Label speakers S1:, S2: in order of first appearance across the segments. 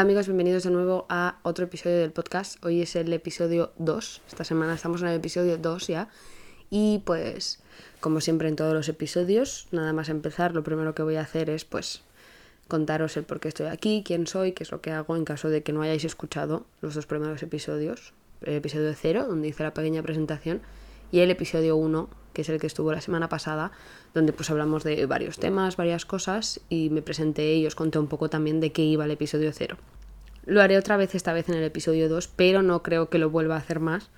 S1: Hola amigos, bienvenidos de nuevo a otro episodio del podcast. Hoy es el episodio 2. Esta semana estamos en el episodio 2 ya. Y pues, como siempre en todos los episodios, nada más empezar, lo primero que voy a hacer es pues contaros el por qué estoy aquí, quién soy, qué es lo que hago en caso de que no hayáis escuchado los dos primeros episodios. El episodio 0, donde hice la pequeña presentación, y el episodio 1, que es el que estuvo la semana pasada, donde pues hablamos de varios temas, varias cosas y me presenté y os conté un poco también de qué iba el episodio 0. Lo haré otra vez esta vez en el episodio 2, pero no creo que lo vuelva a hacer más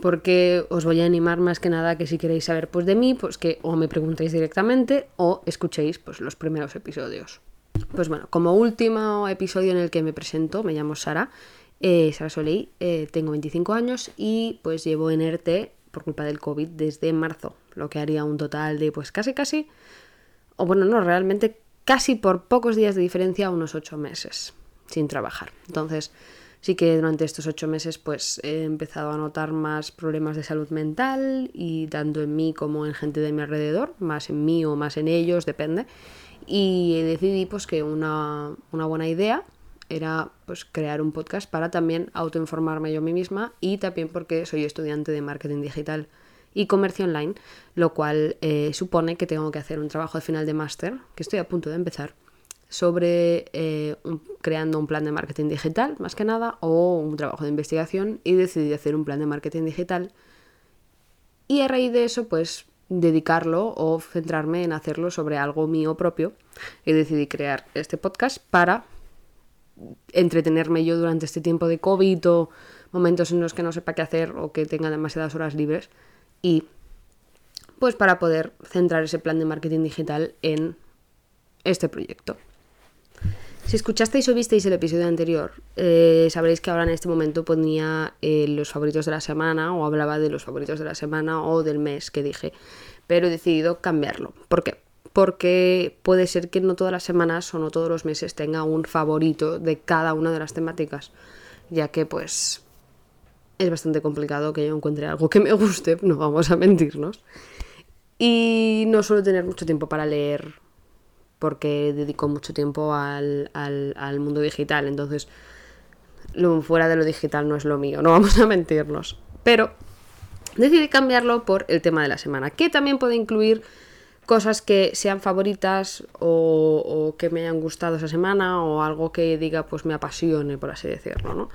S1: porque os voy a animar más que nada que si queréis saber pues de mí, pues que o me preguntéis directamente o escuchéis pues los primeros episodios. Pues bueno, como último episodio en el que me presento, me llamo Sara, eh, Sara Soleil, eh, tengo 25 años y pues llevo en ERTE por culpa del COVID desde marzo, lo que haría un total de pues casi casi, o bueno, no, realmente casi por pocos días de diferencia, unos ocho meses sin trabajar. Entonces, sí que durante estos ocho meses pues he empezado a notar más problemas de salud mental y tanto en mí como en gente de mi alrededor, más en mí o más en ellos, depende. Y decidí pues que una, una buena idea era pues crear un podcast para también autoinformarme yo a mí misma y también porque soy estudiante de marketing digital y comercio online, lo cual eh, supone que tengo que hacer un trabajo de final de máster, que estoy a punto de empezar, sobre eh, creando un plan de marketing digital, más que nada, o un trabajo de investigación, y decidí hacer un plan de marketing digital. Y a raíz de eso, pues dedicarlo o centrarme en hacerlo sobre algo mío propio. Y decidí crear este podcast para entretenerme yo durante este tiempo de COVID o momentos en los que no sepa qué hacer o que tenga demasiadas horas libres y pues para poder centrar ese plan de marketing digital en este proyecto. Si escuchasteis o visteis el episodio anterior, eh, sabréis que ahora en este momento ponía eh, los favoritos de la semana o hablaba de los favoritos de la semana o del mes que dije, pero he decidido cambiarlo. ¿Por qué? porque puede ser que no todas las semanas o no todos los meses tenga un favorito de cada una de las temáticas, ya que pues es bastante complicado que yo encuentre algo que me guste, no vamos a mentirnos. Y no suelo tener mucho tiempo para leer, porque dedico mucho tiempo al, al mundo digital, entonces lo fuera de lo digital no es lo mío, no vamos a mentirnos. Pero decidí cambiarlo por el tema de la semana, que también puede incluir cosas que sean favoritas o, que me hayan gustado esa semana o algo que diga pues me apasione, por así decirlo, ¿no?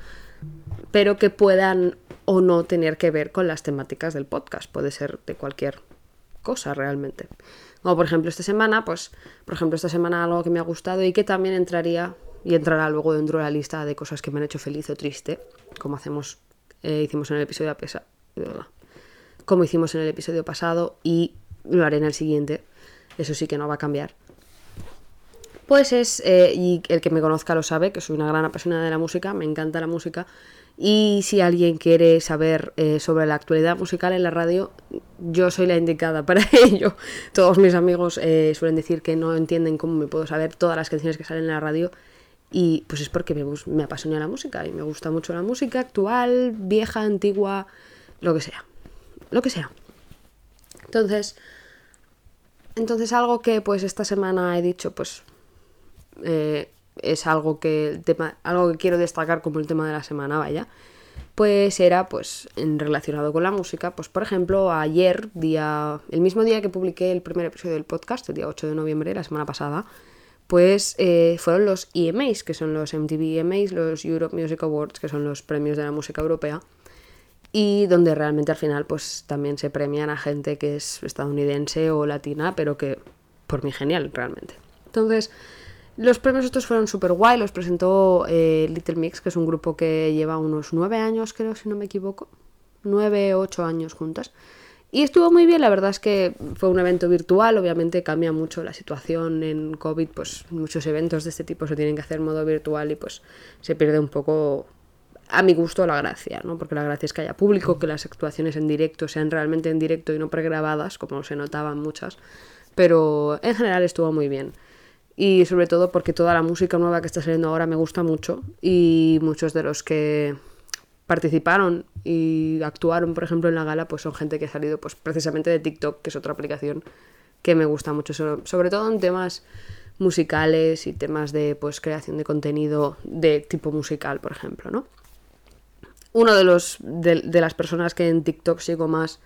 S1: Pero que puedan o no tener que ver con las temáticas del podcast. Puede ser de cualquier cosa realmente. Como por ejemplo esta semana, pues por ejemplo esta semana algo que me ha gustado y que también entraría y entrará luego dentro de la lista de cosas que me han hecho feliz o triste, como hacemos, eh, hicimos en el episodio pasado, como hicimos en el episodio pasado y lo haré en el siguiente, eso sí que no va a cambiar. Pues es, eh, y el que me conozca lo sabe, que soy una gran apasionada de la música, me encanta la música, y si alguien quiere saber eh, sobre la actualidad musical en la radio, yo soy la indicada para ello. Todos mis amigos eh, suelen decir que no entienden cómo me puedo saber todas las canciones que salen en la radio, y pues es porque me, me apasiona la música, y me gusta mucho la música actual, vieja, antigua, lo que sea. Lo que sea. Entonces, entonces algo que pues esta semana he dicho, pues eh, es algo que algo que quiero destacar como el tema de la semana, vaya. Pues era pues en relacionado con la música, pues por ejemplo, ayer, día el mismo día que publiqué el primer episodio del podcast, el día 8 de noviembre, la semana pasada, pues eh, fueron los EMAs, que son los MTV EMAs, los Europe Music Awards, que son los premios de la música europea y donde realmente al final pues también se premian a gente que es estadounidense o latina, pero que por mí genial realmente. Entonces, los premios estos fueron súper guay, los presentó eh, Little Mix, que es un grupo que lleva unos nueve años, creo, si no me equivoco, nueve ocho años juntas. Y estuvo muy bien, la verdad es que fue un evento virtual, obviamente cambia mucho la situación en COVID, pues muchos eventos de este tipo se tienen que hacer en modo virtual y pues se pierde un poco a mi gusto la gracia, ¿no? Porque la gracia es que haya público, que las actuaciones en directo sean realmente en directo y no pregrabadas, como se notaban muchas. Pero en general estuvo muy bien. Y sobre todo porque toda la música nueva que está saliendo ahora me gusta mucho. Y muchos de los que participaron y actuaron, por ejemplo, en la gala, pues son gente que ha salido pues, precisamente de TikTok, que es otra aplicación que me gusta mucho. Sobre todo en temas musicales y temas de pues creación de contenido de tipo musical, por ejemplo, ¿no? Uno de los de, las personas que en TikTok sigo más,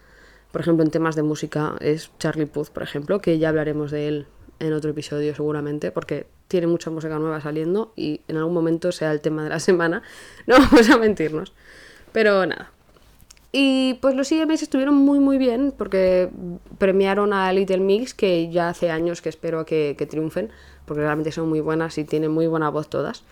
S1: por ejemplo, en temas de música es Charlie Puth, por ejemplo, que ya hablaremos de él en otro episodio seguramente, porque tiene mucha música nueva saliendo y en algún momento sea el tema de la semana, no vamos a mentirnos. Pero nada. Y pues los IMS estuvieron muy muy bien porque premiaron a Little Mix, que ya hace años que espero que, triunfen, porque realmente son muy buenas y tienen muy buena voz todas.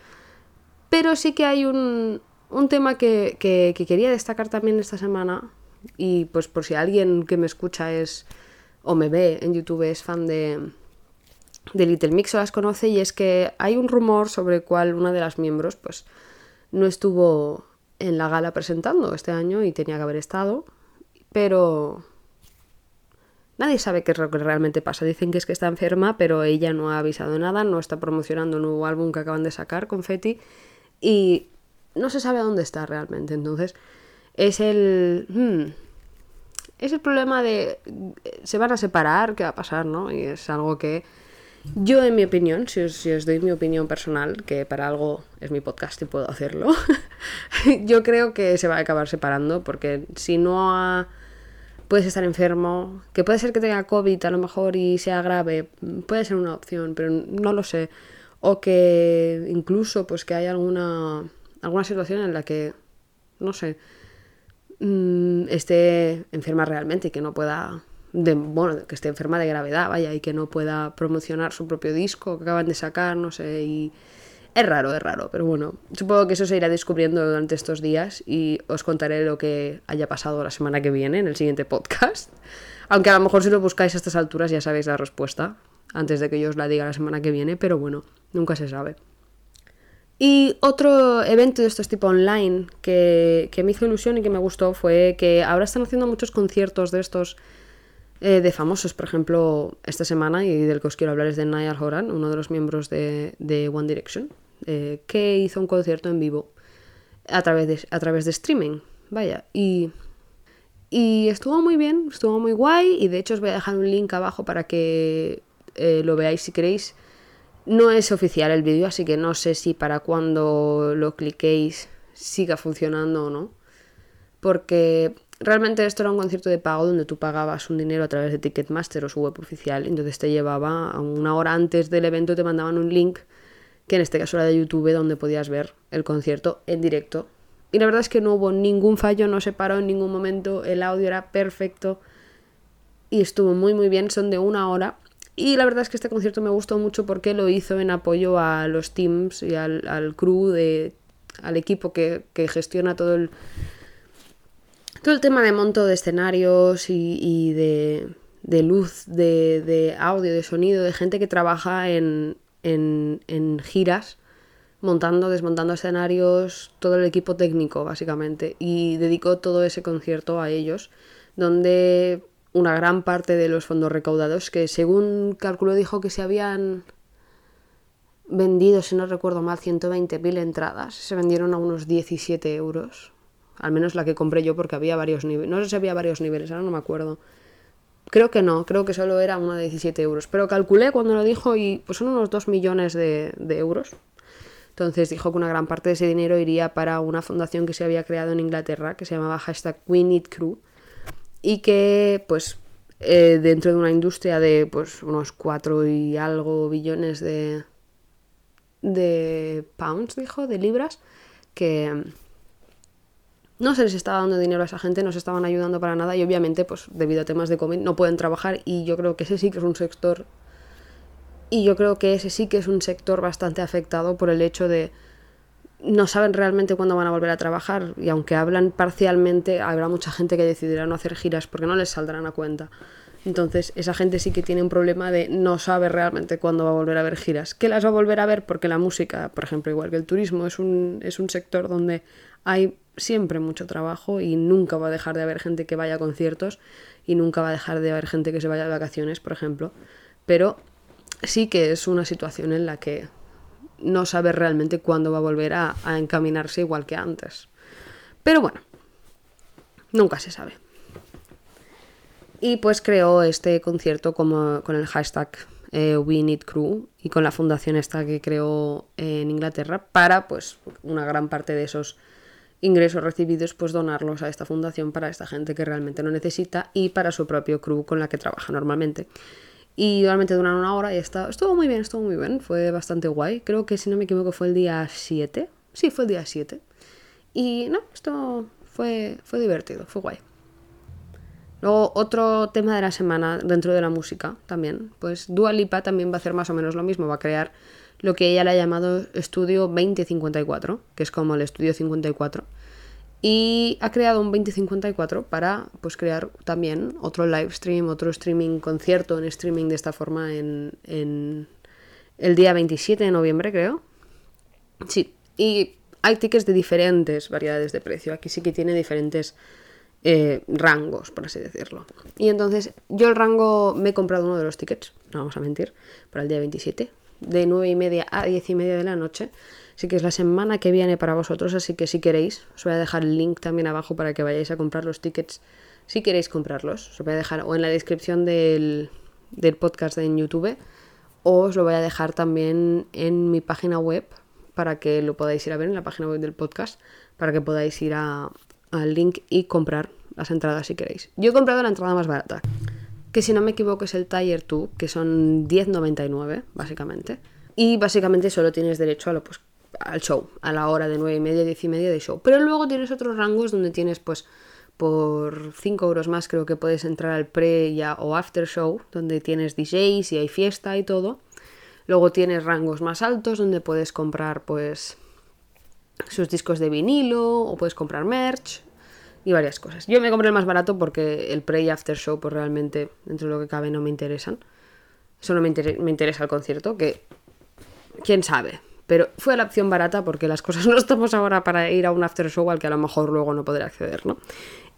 S1: Pero sí que hay un, un tema que, que, que quería destacar también esta semana, y pues por si alguien que me escucha es o me ve en YouTube es fan de, de Little Mix las conoce y es que hay un rumor sobre cuál una de las miembros pues no estuvo en la gala presentando este año y tenía que haber estado, pero nadie sabe qué es lo que realmente pasa. Dicen que es que está enferma, pero ella no ha avisado nada, no está promocionando un nuevo álbum que acaban de sacar, Confetti, y no se sabe a dónde está realmente. Entonces, es el... Hmm, es el problema de... Se van a separar, ¿qué va a pasar? ¿no? Y es algo que yo, en mi opinión, si os, doy mi opinión personal, que para algo es mi podcast y puedo hacerlo, yo creo que se va a acabar separando porque si no puedes estar enfermo, que puede ser que tenga COVID a lo mejor y sea grave, puede ser una opción, pero no lo sé. O que incluso pues que haya alguna, alguna situación en la que, no sé, mm, esté enferma realmente y que no pueda de, bueno, que esté enferma de gravedad, vaya, y que no pueda promocionar su propio disco que acaban de sacar, no sé, y es raro, es raro, pero bueno, supongo que eso se irá descubriendo durante estos días y os contaré lo que haya pasado la semana que viene en el siguiente podcast. Aunque a lo mejor si lo buscáis a estas alturas ya sabéis la respuesta, antes de que yo os la diga la semana que viene, pero bueno, nunca se sabe. Y otro evento de estos tipo online que, que me hizo ilusión y que me gustó fue que ahora están haciendo muchos conciertos de estos eh, de famosos, por ejemplo, esta semana, y del que os quiero hablar es de Niall Horan, uno de los miembros de, One Direction, eh, que hizo un concierto en vivo a través de, a través de streaming. Vaya, y, y estuvo muy bien, estuvo muy guay, y de hecho os voy a dejar un link abajo para que eh, lo veáis si queréis. No es oficial el vídeo, así que no sé si para cuando lo cliquéis siga funcionando o no. Porque realmente esto era un concierto de pago donde tú pagabas un dinero a través de Ticketmaster o su web oficial, entonces te llevaba a una hora antes del evento, te mandaban un link, que en este caso era de YouTube, donde podías ver el concierto en directo. Y la verdad es que no hubo ningún fallo, no se paró en ningún momento, el audio era perfecto y estuvo muy muy bien, son de una hora. Y la verdad es que este concierto me gustó mucho porque lo hizo en apoyo a los teams y al, al crew, de, al equipo que, que gestiona todo el, todo el tema de monto de escenarios y, de, luz, de, audio, de sonido, de gente que trabaja en, en, giras, montando, desmontando escenarios, todo el equipo técnico básicamente. Y dedicó todo ese concierto a ellos, donde una gran parte de los fondos recaudados, que según cálculo dijo que se habían vendido, si no recuerdo mal, 120.000 entradas, se vendieron a unos 17 euros al menos la que compré yo porque había varios niveles. No sé si había varios niveles, ahora no me acuerdo. Creo que no, creo que solo era una de 17 euros. Pero calculé cuando lo dijo y pues son unos 2 millones de, euros. Entonces dijo que una gran parte de ese dinero iría para una fundación que se había creado en Inglaterra que se llamaba hashtag We Need Crew y que pues eh, dentro de una industria de pues unos 4 y algo billones de, de pounds, dijo, de libras, que, no se les estaba dando dinero a esa gente, no se estaban ayudando para nada y obviamente, pues debido a temas de COVID, no pueden trabajar y yo creo que ese sí que es un sector y yo creo que ese sí que es un sector bastante afectado por el hecho de no saben realmente cuándo van a volver a trabajar y aunque hablan parcialmente, habrá mucha gente que decidirá no hacer giras porque no les saldrán a cuenta. Entonces, esa gente sí que tiene un problema de no saber realmente cuándo va a volver a ver giras. ¿Qué las va a volver a ver? Porque la música, por ejemplo, igual que el turismo, es un, es un sector donde hay siempre mucho trabajo y nunca va a dejar de haber gente que vaya a conciertos y nunca va a dejar de haber gente que se vaya de vacaciones, por ejemplo. Pero sí que es una situación en la que no sabe realmente cuándo va a volver a, encaminarse igual que antes. Pero bueno, nunca se sabe. Y pues creó este concierto como con el hashtag eh, We Need Crew, y con la fundación esta que creó en Inglaterra para, pues, una gran parte de esos ingresos recibidos, pues donarlos a esta fundación para esta gente que realmente lo necesita y para su propio crew con la que trabaja normalmente. Y normalmente duran una hora y está, estuvo muy bien, estuvo muy bien, fue bastante guay. Creo que si no me equivoco fue el día 7. Sí, fue el día 7. Y no, esto fue, fue divertido, fue guay. Luego, otro tema de la semana dentro de la música también. Pues Dua Lipa también va a hacer más o menos lo mismo, va a crear lo que ella le ha llamado Estudio 2054, que es como el Estudio 54. Y ha creado un 2054 para pues, crear también otro live stream, otro streaming, concierto en streaming de esta forma en, en el día 27 de noviembre, creo. Sí, y hay tickets de diferentes variedades de precio. Aquí sí que tiene diferentes eh, rangos, por así decirlo. Y entonces yo el rango me he comprado uno de los tickets, no vamos a mentir, para el día 27, de 9 y media a 10 y media de la noche. Así que es la semana que viene para vosotros, así que si queréis, os voy a dejar el link también abajo para que vayáis a comprar los tickets si queréis comprarlos. Os voy a dejar o en la descripción del, del podcast en YouTube o os lo voy a dejar también en mi página web para que lo podáis ir a ver en la página web del podcast, para que podáis ir a, al link y comprar las entradas si queréis. Yo he comprado la entrada más barata, que si no me equivoco es el Tier 2, que son 10.99 básicamente. Y básicamente solo tienes derecho a lo, pues, al show, a la hora de 9 y media, 10 y media de show. Pero luego tienes otros rangos donde tienes pues por 5 euros más creo que puedes entrar al pre ya o after show, donde tienes DJs y hay fiesta y todo. Luego tienes rangos más altos donde puedes comprar pues sus discos de vinilo o puedes comprar merch y varias cosas. Yo me compré el más barato porque el pre y after show pues realmente dentro de lo que cabe no me interesan. Solo me, me interesa el concierto, que quién sabe. Pero fue la opción barata porque las cosas no estamos ahora para ir a un after show al que a lo mejor luego no podré acceder, ¿no?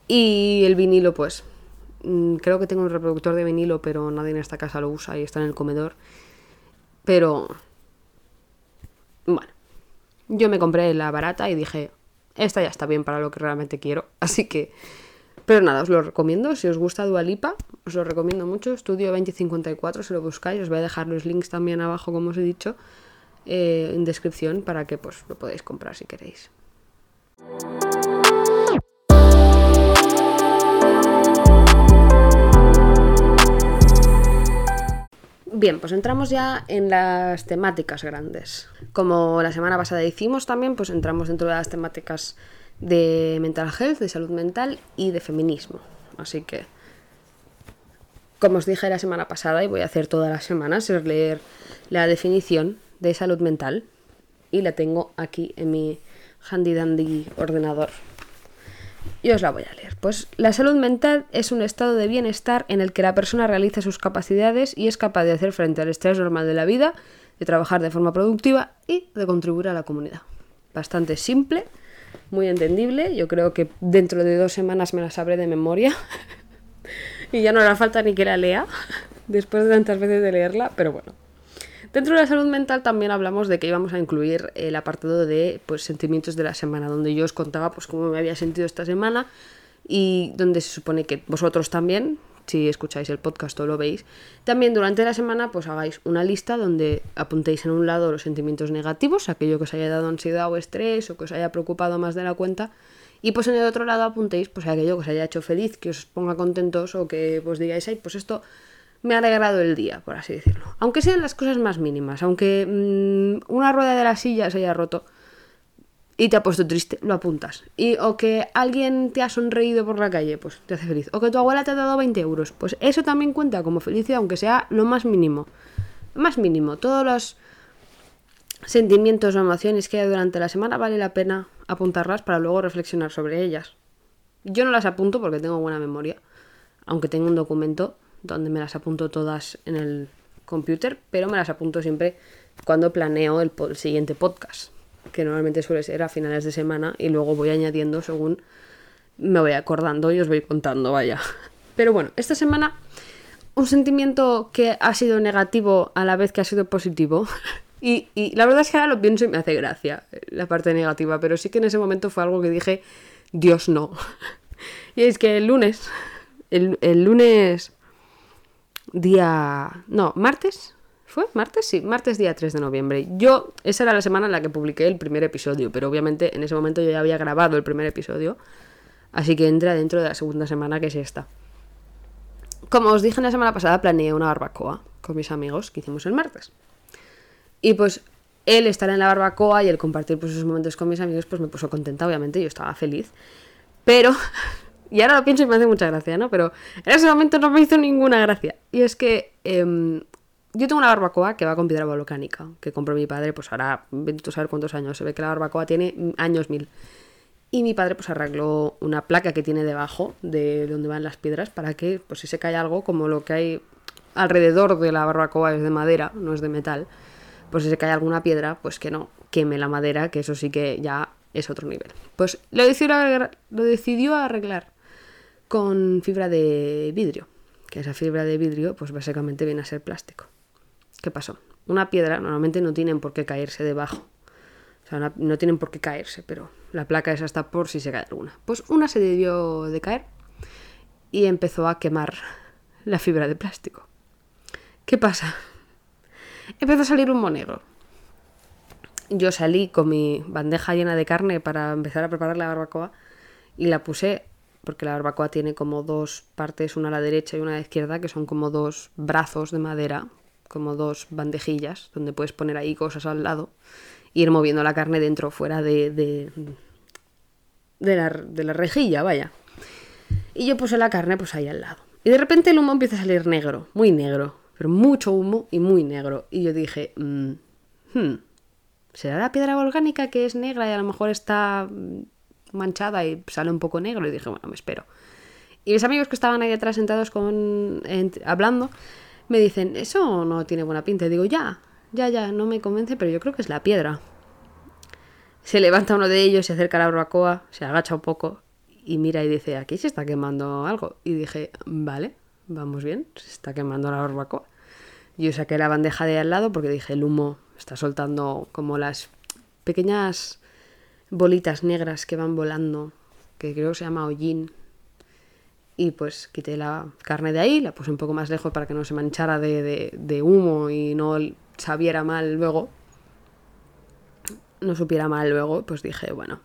S1: Y el vinilo, pues, mm, creo que tengo un reproductor de vinilo, pero nadie en esta casa lo usa y está en el comedor. Pero, yo me compré la barata y dije, esta ya está bien para lo que realmente quiero. Así que, pero nada, os lo recomiendo. Si os gusta Dualipa, os lo recomiendo mucho. Estudio 2054, si lo buscáis. Os voy a dejar los links también abajo, como os he dicho, eh, en descripción para que pues, lo podáis comprar si queréis. Bien, pues entramos ya en las temáticas grandes. Como la semana pasada hicimos también, pues entramos dentro de las temáticas de mental health, de salud mental y de feminismo. Así que, como os dije la semana pasada, y voy a hacer todas las semanas, es leer la definición de salud mental. Y la tengo aquí en mi handy dandy ordenador. Y os la voy a leer. Pues la salud mental es un estado de bienestar en el que la persona realiza sus capacidades y es capaz de hacer frente al estrés normal de la vida, de trabajar de forma productiva y de contribuir a la comunidad. Bastante simple, muy entendible. Yo creo que dentro de dos semanas me la sabré de memoria. y ya no hará falta ni que la lea después de tantas veces de leerla, pero bueno. Dentro de la salud mental también hablamos de que íbamos a incluir el apartado de pues, sentimientos de la semana, donde yo os contaba pues, cómo me había sentido esta semana y donde se supone que vosotros también, si escucháis el podcast o lo veis, también durante la semana pues hagáis una lista donde apuntéis en un lado los sentimientos negativos, aquello que os haya dado ansiedad o estrés o que os haya preocupado más de la cuenta, y pues en el otro lado apuntéis pues aquello que os haya hecho feliz, que os ponga contentos o que pues digáis, ay, pues esto me ha alegrado el día, por así decirlo. Aunque sean las cosas más mínimas, aunque mm, una rueda de la silla se haya roto y te ha puesto triste, lo apuntas. Y, o que alguien te ha sonreído por la calle, pues te hace feliz. O que tu abuela te ha dado 20 euros, pues eso también cuenta como felicidad, aunque sea lo más mínimo. Más mínimo. Todos los sentimientos o emociones que hay durante la semana vale la pena apuntarlas para luego reflexionar sobre ellas. Yo no las apunto porque tengo buena memoria, aunque tengo un documento donde me las apunto todas en el computer, pero me las apunto siempre cuando planeo el, siguiente podcast, que normalmente suele ser a finales de semana y luego voy añadiendo según me voy acordando y os voy contando, vaya. Pero bueno, esta semana un sentimiento que ha sido negativo a la vez que ha sido positivo. Y, la verdad es que ahora lo pienso y me hace gracia la parte negativa, pero sí que en ese momento fue algo que dije, Dios no. Y es que el lunes, el lunes día... No, martes. ¿Fue martes? Sí, martes día 3 de noviembre. Yo, esa era la semana en la que publiqué el primer episodio, pero obviamente en ese momento yo ya había grabado el primer episodio, así que entra dentro de la segunda semana que es esta. Como os dije la semana pasada, planeé una barbacoa con mis amigos que hicimos el martes. Y pues él estar en la barbacoa y el compartir pues, esos momentos con mis amigos, pues me puso contenta, obviamente, yo estaba feliz. Pero, y ahora lo pienso y me hace mucha gracia, ¿no? Pero en ese momento no me hizo ninguna gracia. Y es que em, yo tengo una barbacoa que va con piedra volcánica, que compró mi padre, pues ahora, bendito saber cuántos años, se ve que la barbacoa tiene años mil. Y mi padre pues arregló una placa que tiene debajo de donde van las piedras para que, pues si se cae algo, como lo que hay alrededor de la barbacoa es de madera, no es de metal, pues si se cae alguna piedra, pues que no queme la madera, que eso sí que ya es otro nivel. Pues lo decidió arreglar, lo decidió arreglar con fibra de vidrio, que esa fibra de vidrio pues básicamente viene a ser plástico. ¿Qué pasó? Una piedra normalmente no tienen por qué caerse debajo. O sea, no, tienen por qué caerse, pero la placa es hasta por si se cae alguna. Pues una se debió de caer y empezó a quemar la fibra de plástico. ¿Qué pasa? Empezó a salir humo negro. Yo salí con mi bandeja llena de carne para empezar a preparar la barbacoa y la puse porque la barbacoa tiene como dos partes, una a la derecha y una a la izquierda, que son como dos brazos de madera como dos bandejillas donde puedes poner ahí cosas al lado e ir moviendo la carne dentro o fuera de, de, de, la, de la rejilla, vaya. Y yo puse la carne pues ahí al lado. Y de repente el humo empieza a salir negro, muy negro, pero mucho humo y muy negro. Y yo dije, mm, hmm, ¿será la piedra volcánica que es negra y a lo mejor está manchada y sale un poco negro? Y dije, bueno, me espero. Y mis amigos que estaban ahí atrás sentados con, hablando, me dicen, eso no tiene buena pinta. Y digo, ya, ya, ya, no me convence, pero yo creo que es la piedra. Se levanta uno de ellos, se acerca a la barbacoa, se agacha un poco y mira y dice, aquí se está quemando algo. Y dije, vale, vamos bien, se está quemando la barbacoa. Yo saqué la bandeja de al lado porque dije, el humo está soltando como las pequeñas bolitas negras que van volando, que creo que se llama hollín, y pues quité la carne de ahí, la puse un poco más lejos para que no se manchara de, humo y no sabiera mal luego. No supiera mal luego, pues dije, bueno.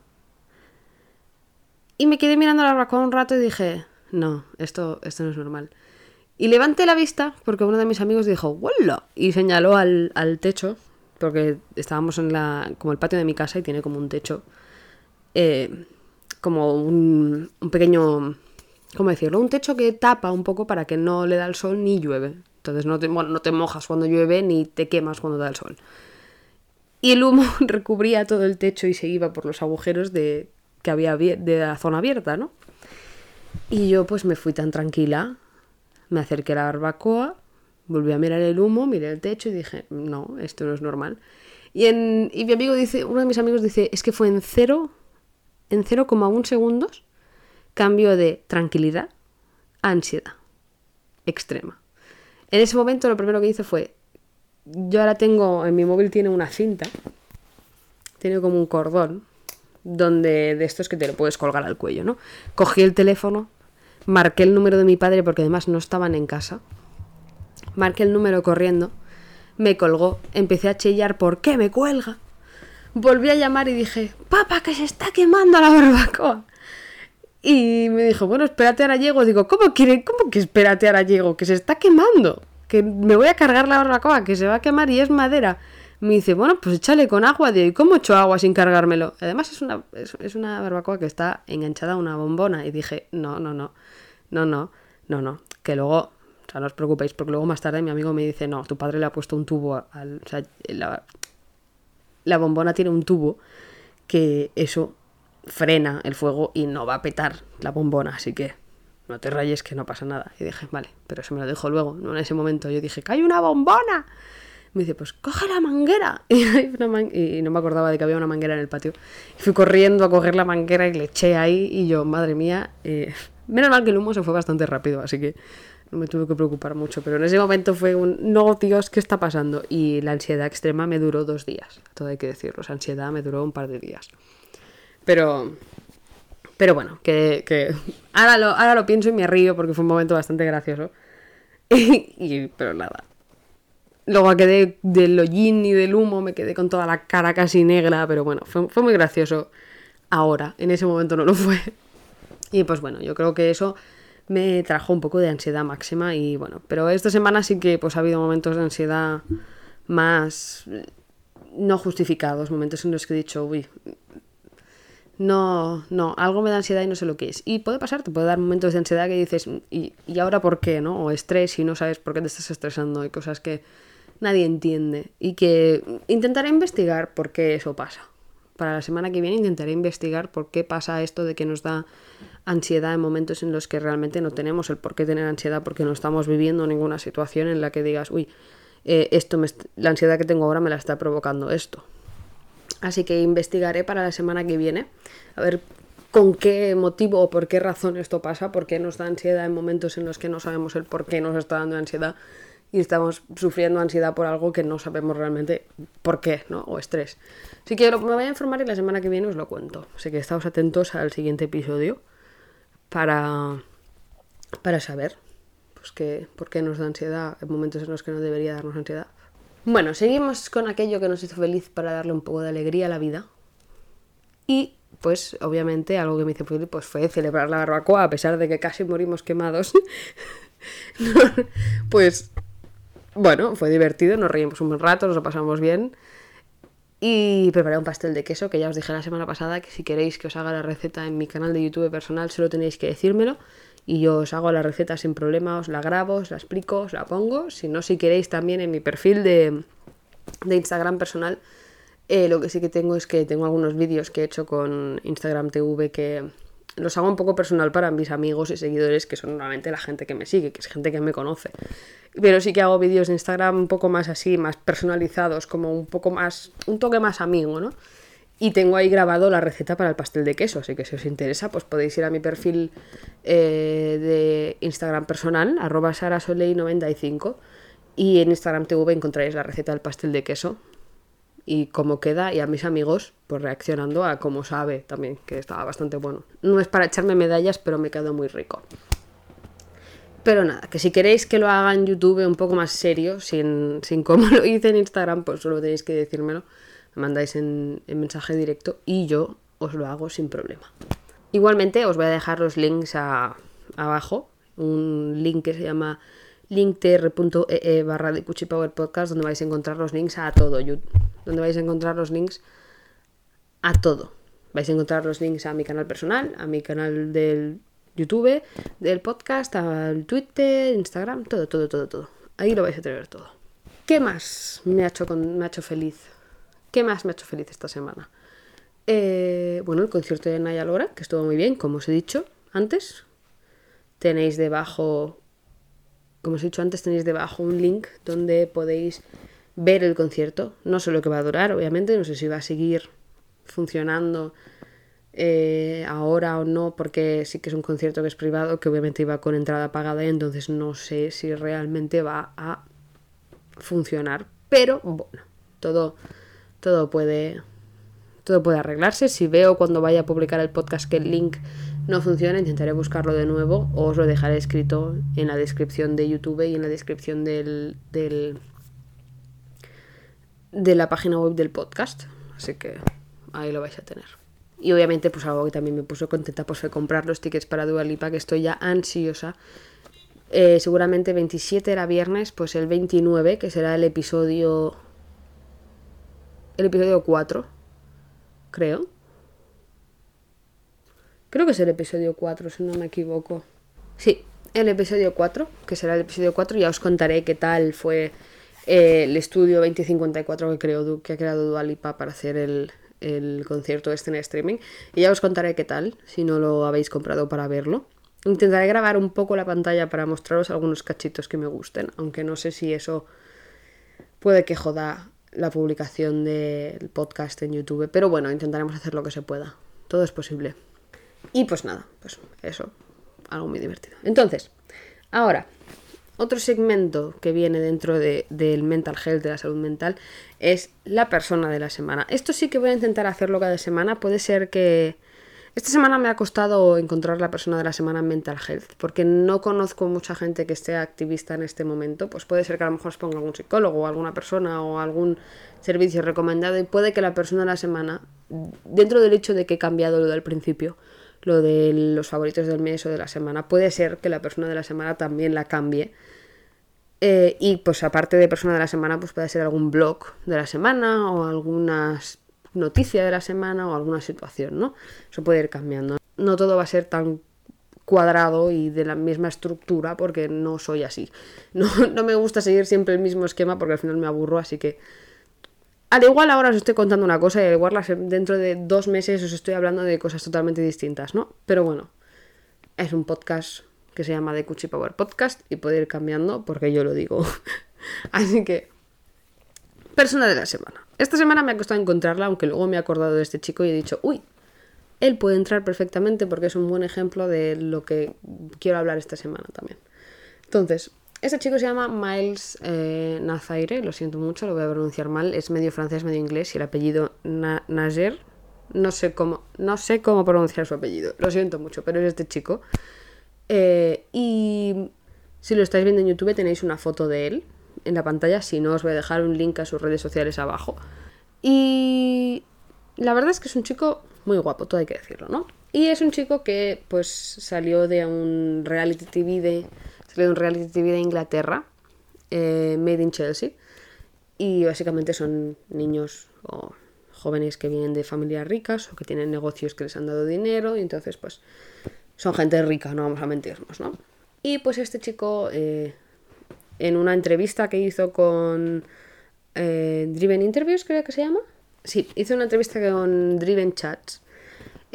S1: Y me quedé mirando la barbacoa un rato y dije, no, esto, esto no es normal. Y levanté la vista porque uno de mis amigos dijo, ¡Walla! Y señaló al, techo, porque estábamos en la, como el patio de mi casa y tiene como un techo, eh, como un, pequeño ¿cómo decirlo? Un techo que tapa un poco para que no le da el sol ni llueve. Entonces no te, no te mojas cuando llueve ni te quemas cuando da el sol. Y el humo recubría todo el techo y se iba por los agujeros de, que había de la zona abierta, ¿no? Y yo pues me fui tan tranquila, me acerqué a la barbacoa, volví a mirar el humo, miré el techo y dije, no, esto no es normal. Y, mi amigo dice, uno de mis amigos dice, es que fue en cero, en 0,1 segundos cambio de tranquilidad a ansiedad extrema. En ese momento lo primero que hice fue, yo ahora tengo, en mi móvil tiene una cinta, tiene como un cordón, donde de estos que te lo puedes colgar al cuello, ¿no? Cogí el teléfono, marqué el número de mi padre porque además no estaban en casa, marqué el número corriendo, me colgó, empecé a chillar, ¿por qué me cuelga? Volví a llamar y dije, papá, que se está quemando la barbacoa. Y me dijo, bueno, espérate ahora llego. Digo, ¿cómo, quiere, ¿cómo que espérate ahora llego? Que se está quemando. Que me voy a cargar la barbacoa, que se va a quemar y es madera. Me dice, bueno, pues échale con agua. Digo, ¿y cómo echo agua sin cargármelo? Además es una, es, una barbacoa que está enganchada a una bombona. Y dije, no, no, no, no, no, no, no. Que luego, no os preocupéis, porque luego más tarde mi amigo me dice, no, tu padre le ha puesto un tubo al... O sea, la, la bombona tiene un tubo que eso frena el fuego y no va a petar la bombona, así que no te rayes que no pasa nada. Y dije, vale, pero eso me lo dijo luego, no en ese momento. Yo dije, que hay una bombona. Me dice, pues coge la manguera. Y, no me acordaba de que había una manguera en el patio. Y fui corriendo a coger la manguera y le eché ahí. Y yo, madre mía, eh, menos mal que el humo se fue bastante rápido, así que no me tuve que preocupar mucho. Pero en ese momento fue un, no, Dios, ¿qué está pasando? Y la ansiedad extrema me duró dos días, todo hay que decirlo. Esa ansiedad me duró un par de días. Pero. Pero bueno, que, ahora, lo, ahora lo pienso y me río porque fue un momento bastante gracioso. y, pero nada. Luego quedé del hollín y del humo, me quedé con toda la cara casi negra, pero bueno, fue, fue muy gracioso ahora, en ese momento no lo fue. Y pues bueno, yo creo que eso me trajo un poco de ansiedad máxima y bueno, pero esta semana sí que pues ha habido momentos de ansiedad más no justificados, momentos en los que he dicho, uy, no, no, algo me da ansiedad y no sé lo que es. Y puede pasar, te puede dar momentos de ansiedad que dices, ¿y, y ahora por qué? ¿no? O estrés y no sabes por qué te estás estresando. Hay cosas que nadie entiende y que intentaré investigar por qué eso pasa. Para la semana que viene intentaré investigar por qué pasa esto de que nos da ansiedad en momentos en los que realmente no tenemos el por qué tener ansiedad porque no estamos viviendo ninguna situación en la que digas, uy, eh, esto me la ansiedad que tengo ahora me la está provocando esto. Así que investigaré para la semana que viene a ver con qué motivo o por qué razón esto pasa, por qué nos da ansiedad en momentos en los que no sabemos el por qué nos está dando ansiedad y estamos sufriendo ansiedad por algo que no sabemos realmente por qué, ¿no? O estrés. Así que me voy a informar y la semana que viene os lo cuento. Así que estamos atentos al siguiente episodio para, para saber pues, que, por qué nos da ansiedad en momentos en los que no debería darnos ansiedad. Bueno, seguimos con aquello que nos hizo feliz para darle un poco de alegría a la vida. Y pues obviamente algo que me hizo feliz pues, fue celebrar la barbacoa, a pesar de que casi morimos quemados. pues bueno, fue divertido, nos reímos un buen rato, nos lo pasamos bien. Y preparé un pastel de queso, que ya os dije la semana pasada que si queréis que os haga la receta en mi canal de YouTube personal, solo tenéis que decírmelo. Y yo os hago la receta sin problema, os la grabo, os la explico, os la pongo. Si no, si queréis también en mi perfil de, de Instagram personal, eh, lo que sí que tengo es que tengo algunos vídeos que he hecho con Instagram TV que los hago un poco personal para mis amigos y seguidores, que son normalmente la gente que me sigue, que es gente que me conoce. Pero sí que hago vídeos de Instagram un poco más así, más personalizados, como un poco más, un toque más amigo, ¿no? Y tengo ahí grabado la receta para el pastel de queso, así que si os interesa, pues podéis ir a mi perfil eh, de Instagram personal, arroba sarasolei95, y en Instagram TV encontraréis la receta del pastel de queso y cómo queda y a mis amigos pues reaccionando a cómo sabe también, que estaba bastante bueno. No es para echarme medallas, pero me quedó muy rico. Pero nada, que si queréis que lo haga en YouTube un poco más serio, sin, sin como lo hice en Instagram, pues solo tenéis que decírmelo. Me mandáis en, en mensaje directo y yo os lo hago sin problema. Igualmente os voy a dejar los links a, abajo. Un link que se llama linktr.ee barra de Power Podcast, donde vais a encontrar los links a todo. Donde vais a encontrar los links a todo. Vais a encontrar los links a mi canal personal, a mi canal del YouTube, del podcast, al Twitter, Instagram, todo, todo, todo, todo. Ahí lo vais a tener todo. ¿Qué más me ha hecho, me ha hecho feliz? ¿Qué más me ha hecho feliz esta semana? Eh, bueno, el concierto de Naya Lora, que estuvo muy bien, como os he dicho antes. Tenéis debajo como os he dicho antes, tenéis debajo un link donde podéis ver el concierto. No sé lo que va a durar, obviamente, no sé si va a seguir funcionando eh, ahora o no, porque sí que es un concierto que es privado, que obviamente iba con entrada pagada y entonces no sé si realmente va a funcionar. Pero bueno, todo, todo puede. Todo puede arreglarse. Si veo cuando vaya a publicar el podcast que el link no funciona, intentaré buscarlo de nuevo o os lo dejaré escrito en la descripción de YouTube y en la descripción del, del de la página web del podcast. Así que ahí lo vais a tener. Y obviamente, pues algo que también me puso contenta pues, fue comprar los tickets para Dua Lipa, que estoy ya ansiosa. Eh, seguramente 27 era viernes, pues el 29, que será el episodio. El episodio 4, creo. Creo que es el episodio 4, si no me equivoco. Sí, el episodio 4, que será el episodio 4, ya os contaré qué tal fue eh, el estudio 2054 que, creó, que ha creado Dualipa para hacer el, el concierto este en streaming. Y ya os contaré qué tal, si no lo habéis comprado para verlo. Intentaré grabar un poco la pantalla para mostraros algunos cachitos que me gusten, aunque no sé si eso puede que joda la publicación del podcast en YouTube, pero bueno, intentaremos hacer lo que se pueda. Todo es posible. Y pues nada, pues eso, algo muy divertido. Entonces, ahora, otro segmento que viene dentro de, del mental health, de la salud mental, es la persona de la semana. Esto sí que voy a intentar hacerlo cada semana. Puede ser que Esta semana me ha costado encontrar la persona de la semana en Mental Health, porque no conozco mucha gente que esté activista en este momento. Pues puede ser que a lo mejor os ponga algún psicólogo o alguna persona o algún servicio recomendado y puede que la persona de la semana, dentro del hecho de que he cambiado lo del principio, lo de los favoritos del mes o de la semana, puede ser que la persona de la semana también la cambie. Eh, y pues aparte de persona de la semana, pues puede ser algún blog de la semana o algunas noticia de la semana o alguna situación, ¿no? Eso puede ir cambiando. No todo va a ser tan cuadrado y de la misma estructura porque no soy así. No, no me gusta seguir siempre el mismo esquema porque al final me aburro, así que al igual ahora os estoy contando una cosa y al igual dentro de dos meses os estoy hablando de cosas totalmente distintas, ¿no? Pero bueno, es un podcast que se llama The Cuchi Power Podcast y puede ir cambiando porque yo lo digo. así que, persona de la semana. Esta semana me ha costado encontrarla, aunque luego me he acordado de este chico y he dicho, uy, él puede entrar perfectamente porque es un buen ejemplo de lo que quiero hablar esta semana también. Entonces, este chico se llama Miles eh, Nazaire, lo siento mucho, lo voy a pronunciar mal, es medio francés, medio inglés y el apellido Nager, no sé cómo, no sé cómo pronunciar su apellido, lo siento mucho, pero es este chico. Eh, y si lo estáis viendo en YouTube tenéis una foto de él, en la pantalla, si no os voy a dejar un link a sus redes sociales abajo. Y la verdad es que es un chico muy guapo, todo hay que decirlo, ¿no? Y es un chico que pues salió de un reality TV de, salió un reality TV de Inglaterra, eh, Made in Chelsea, y básicamente son niños o jóvenes que vienen de familias ricas o que tienen negocios que les han dado dinero y entonces pues son gente rica, no vamos a mentirnos, ¿no? Y pues este chico eh, en una entrevista que hizo con eh, Driven Interviews, creo que se llama. Sí, hizo una entrevista con Driven Chats.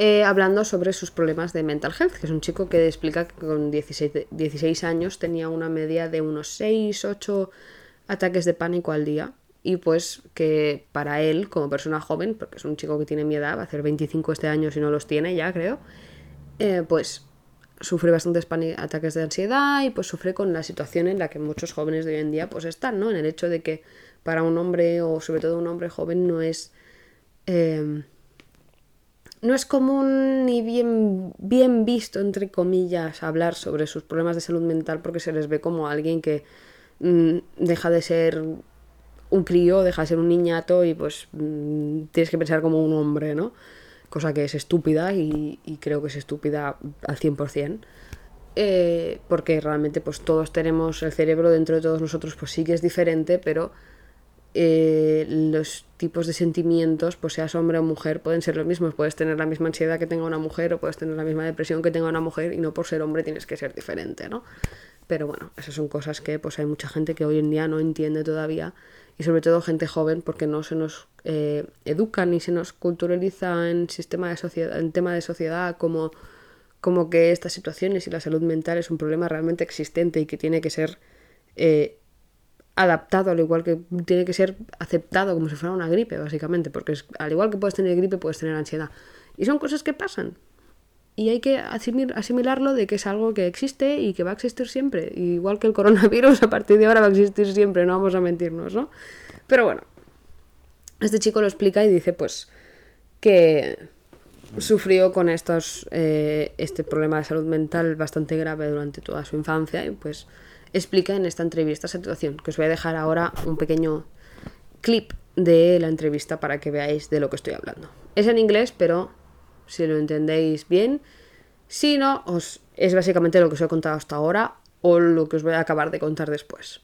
S1: Eh, hablando sobre sus problemas de mental health, que es un chico que explica que con 16, 16 años tenía una media de unos 6, 8 ataques de pánico al día y pues que para él, como persona joven, porque es un chico que tiene mi edad, va a hacer 25 este año si no los tiene ya, creo, eh, pues sufre bastantes ataques de ansiedad y pues sufre con la situación en la que muchos jóvenes de hoy en día pues están, ¿no? En el hecho de que para un hombre o sobre todo un hombre joven no es... Em, no es común ni bien, bien visto, entre comillas, hablar sobre sus problemas de salud mental porque se les ve como alguien que mm, deja de ser un crío, deja de ser un niñato y pues mm, tienes que pensar como un hombre, ¿no? cosa que es estúpida y, creo que es estúpida al 100%. Eh, porque realmente pues todos tenemos el cerebro dentro de todos nosotros pues sí que es diferente pero eh, los tipos de sentimientos pues seas hombre o mujer pueden ser los mismos. Puedes tener la misma ansiedad que tenga una mujer o puedes tener la misma depresión que tenga una mujer y no por ser hombre tienes que ser diferente no pero bueno esas son cosas que pues hay mucha gente que hoy en día no entiende todavía y sobre todo gente joven porque no se nos eh, educa ni se nos culturaliza en sistema de sociedad, en tema de sociedad como, como que estas situaciones y la salud mental es un problema realmente existente y que tiene que ser eh, adaptado, al igual que tiene que ser aceptado como si fuera una gripe, básicamente, porque al igual que puedes tener gripe, puedes tener ansiedad. Y son cosas que pasan. Y hay que asimilarlo de que es algo que existe y que va a existir siempre. Igual que el coronavirus, a partir de ahora va a existir siempre, no vamos a mentirnos, ¿no? Pero bueno, este chico lo explica y dice pues que sufrió con estos, eh, este problema de salud mental bastante grave durante toda su infancia y pues explica en esta entrevista esa situación, que os voy a dejar ahora un pequeño clip de la entrevista para que veáis de lo que estoy hablando. Es en inglés, pero si lo entendéis bien, si no, os, es básicamente lo que os he contado hasta ahora o lo que os voy a acabar de contar después.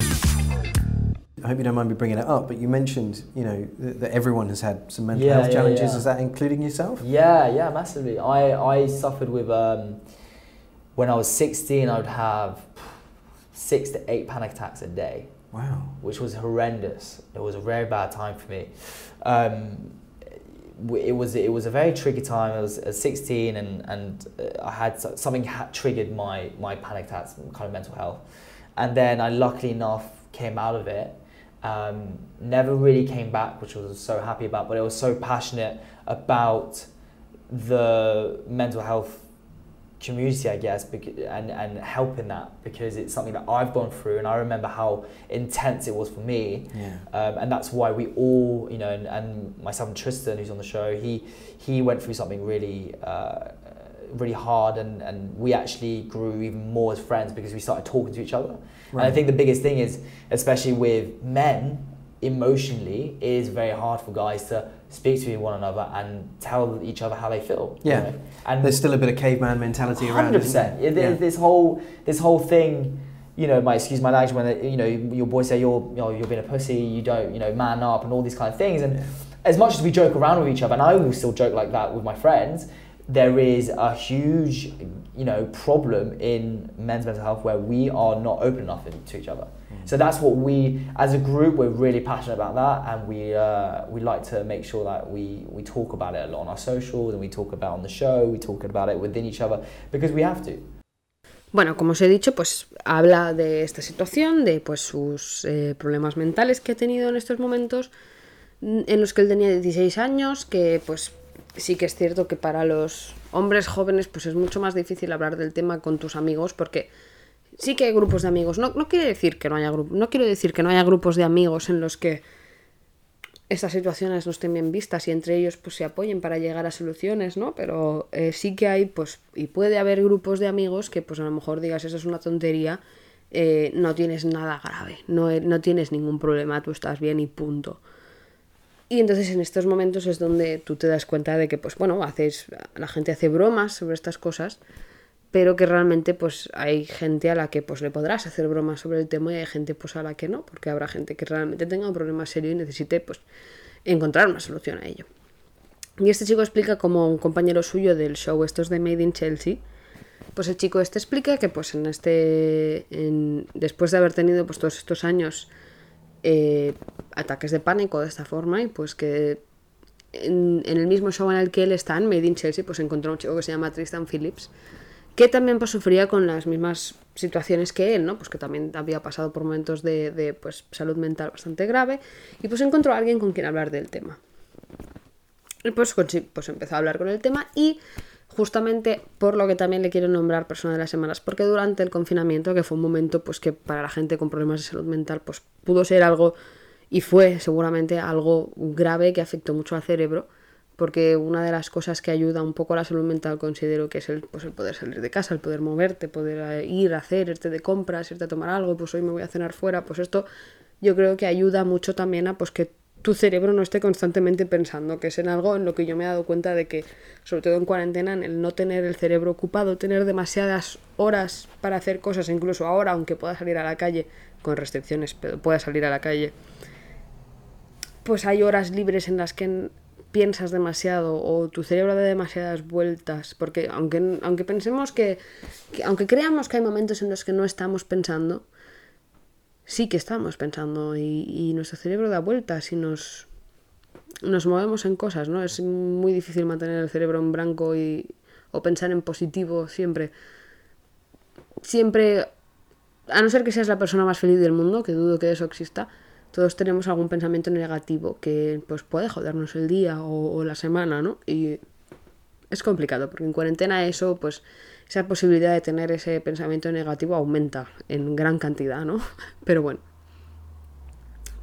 S2: I hope you don't mind me bringing it up, but you mentioned, you know, that, that everyone has had some mental yeah, health yeah, challenges. Yeah. Is that including yourself?
S3: Yeah, yeah, massively. I, I suffered with, um, when I was 16, I would have six to eight panic attacks a day.
S2: Wow.
S3: Which was horrendous. It was a very bad time for me. Um, it was it was a very tricky time. I was 16 and and uh, I had something had triggered my my panic attacks, kind of mental health, and then I luckily enough came out of it um, never really came back, which I was so happy about, but I was so passionate about the mental health community, I guess, and, and helping that because it's something that I've gone through, and I remember how intense it was for me.
S2: Yeah.
S3: Um, and that's why we all, you know, and, and, myself and Tristan, who's on the show, he he went through something really. Uh, really hard and, and we actually grew even more as friends because we started talking to each other. Right. And I think the biggest thing is, especially with men, emotionally, it is very hard for guys to speak to one another and tell each other how they feel.
S2: Yeah, and there's still a bit of caveman mentality around.
S3: Hundred percent. This whole this whole thing. You know, my excuse my language when they, you know your boys say you're you know you're being a pussy, you don't you know man up and all these kind of things. And as much as we joke around with each other, and I will still joke like that with my friends, there is a huge you know problem in men's mental health where we are not open enough to each other. So that's what we, as a group, we're really passionate about that, and we uh, we like to make sure that we we talk about it a lot on our socials, and we talk about on the show, we talk about it within each other because we have to.
S1: Bueno, como os he dicho, pues habla de esta situación, de pues sus eh, problemas mentales que ha tenido en estos momentos, en los que él tenía 16 años, que pues sí que es cierto que para los hombres jóvenes pues es mucho más difícil hablar del tema con tus amigos porque sí que hay grupos de amigos. No, no quiere decir que no haya no quiero decir que no haya grupos de amigos en los que estas situaciones no estén bien vistas y entre ellos pues se apoyen para llegar a soluciones, ¿no? Pero eh, sí que hay, pues, y puede haber grupos de amigos que pues a lo mejor digas eso es una tontería, eh, no tienes nada grave, no, no tienes ningún problema, tú estás bien y punto. Y entonces en estos momentos es donde tú te das cuenta de que, pues bueno, haces, la gente hace bromas sobre estas cosas, pero que realmente pues hay gente a la que pues le podrás hacer bromas sobre el tema y hay gente pues a la que no, porque habrá gente que realmente tenga un problema serio y necesite pues encontrar una solución a ello. Y este chico explica como un compañero suyo del show estos de Made in Chelsea, pues el chico este explica que pues en este después de haber tenido pues todos estos años eh, ataques de pánico de esta forma y pues que en, en, el mismo show en el que él está en Made in Chelsea pues encontró un chico que se llama Tristan Phillips que también pues, sufría con las mismas situaciones que él, ¿no? Pues que también había pasado por momentos de, pues, salud mental bastante grave y pues encontró a alguien con quien hablar del tema. Y pues, pues empezó a hablar con el tema y justamente por lo que también le quiero nombrar persona de las semanas, porque durante el confinamiento, que fue un momento pues que para la gente con problemas de salud mental pues pudo ser algo y fue seguramente algo grave que afectó mucho al cerebro, porque una de las cosas que ayuda un poco a la salud mental considero que es el, pues el poder salir de casa, el poder moverte, poder eh, ir a hacer, irte de compras, irte a tomar algo, pues hoy me voy a cenar fuera, pues esto yo creo que ayuda mucho también a pues que tu cerebro no esté constantemente pensando, que es en algo en lo que yo me he dado cuenta de que, sobre todo en cuarentena, en el no tener el cerebro ocupado, tener demasiadas horas para hacer cosas, incluso ahora, aunque pueda salir a la calle, con restricciones, pero pueda salir a la calle, pues hay horas libres en las que piensas demasiado o tu cerebro da demasiadas vueltas, porque aunque, aunque pensemos que, aunque creamos que hay momentos en los que no estamos pensando, sí que estamos pensando y, nuestro cerebro da vueltas y nos, nos movemos en cosas, ¿no? Es muy difícil mantener el cerebro en blanco y, o pensar en positivo siempre. Siempre, a no ser que seas la persona más feliz del mundo, que dudo que eso exista, todos tenemos algún pensamiento negativo que pues puede jodernos el día o, la semana, ¿no? Y es complicado, porque en cuarentena eso, pues esa posibilidad de tener ese pensamiento negativo aumenta en gran cantidad, ¿no? Pero bueno.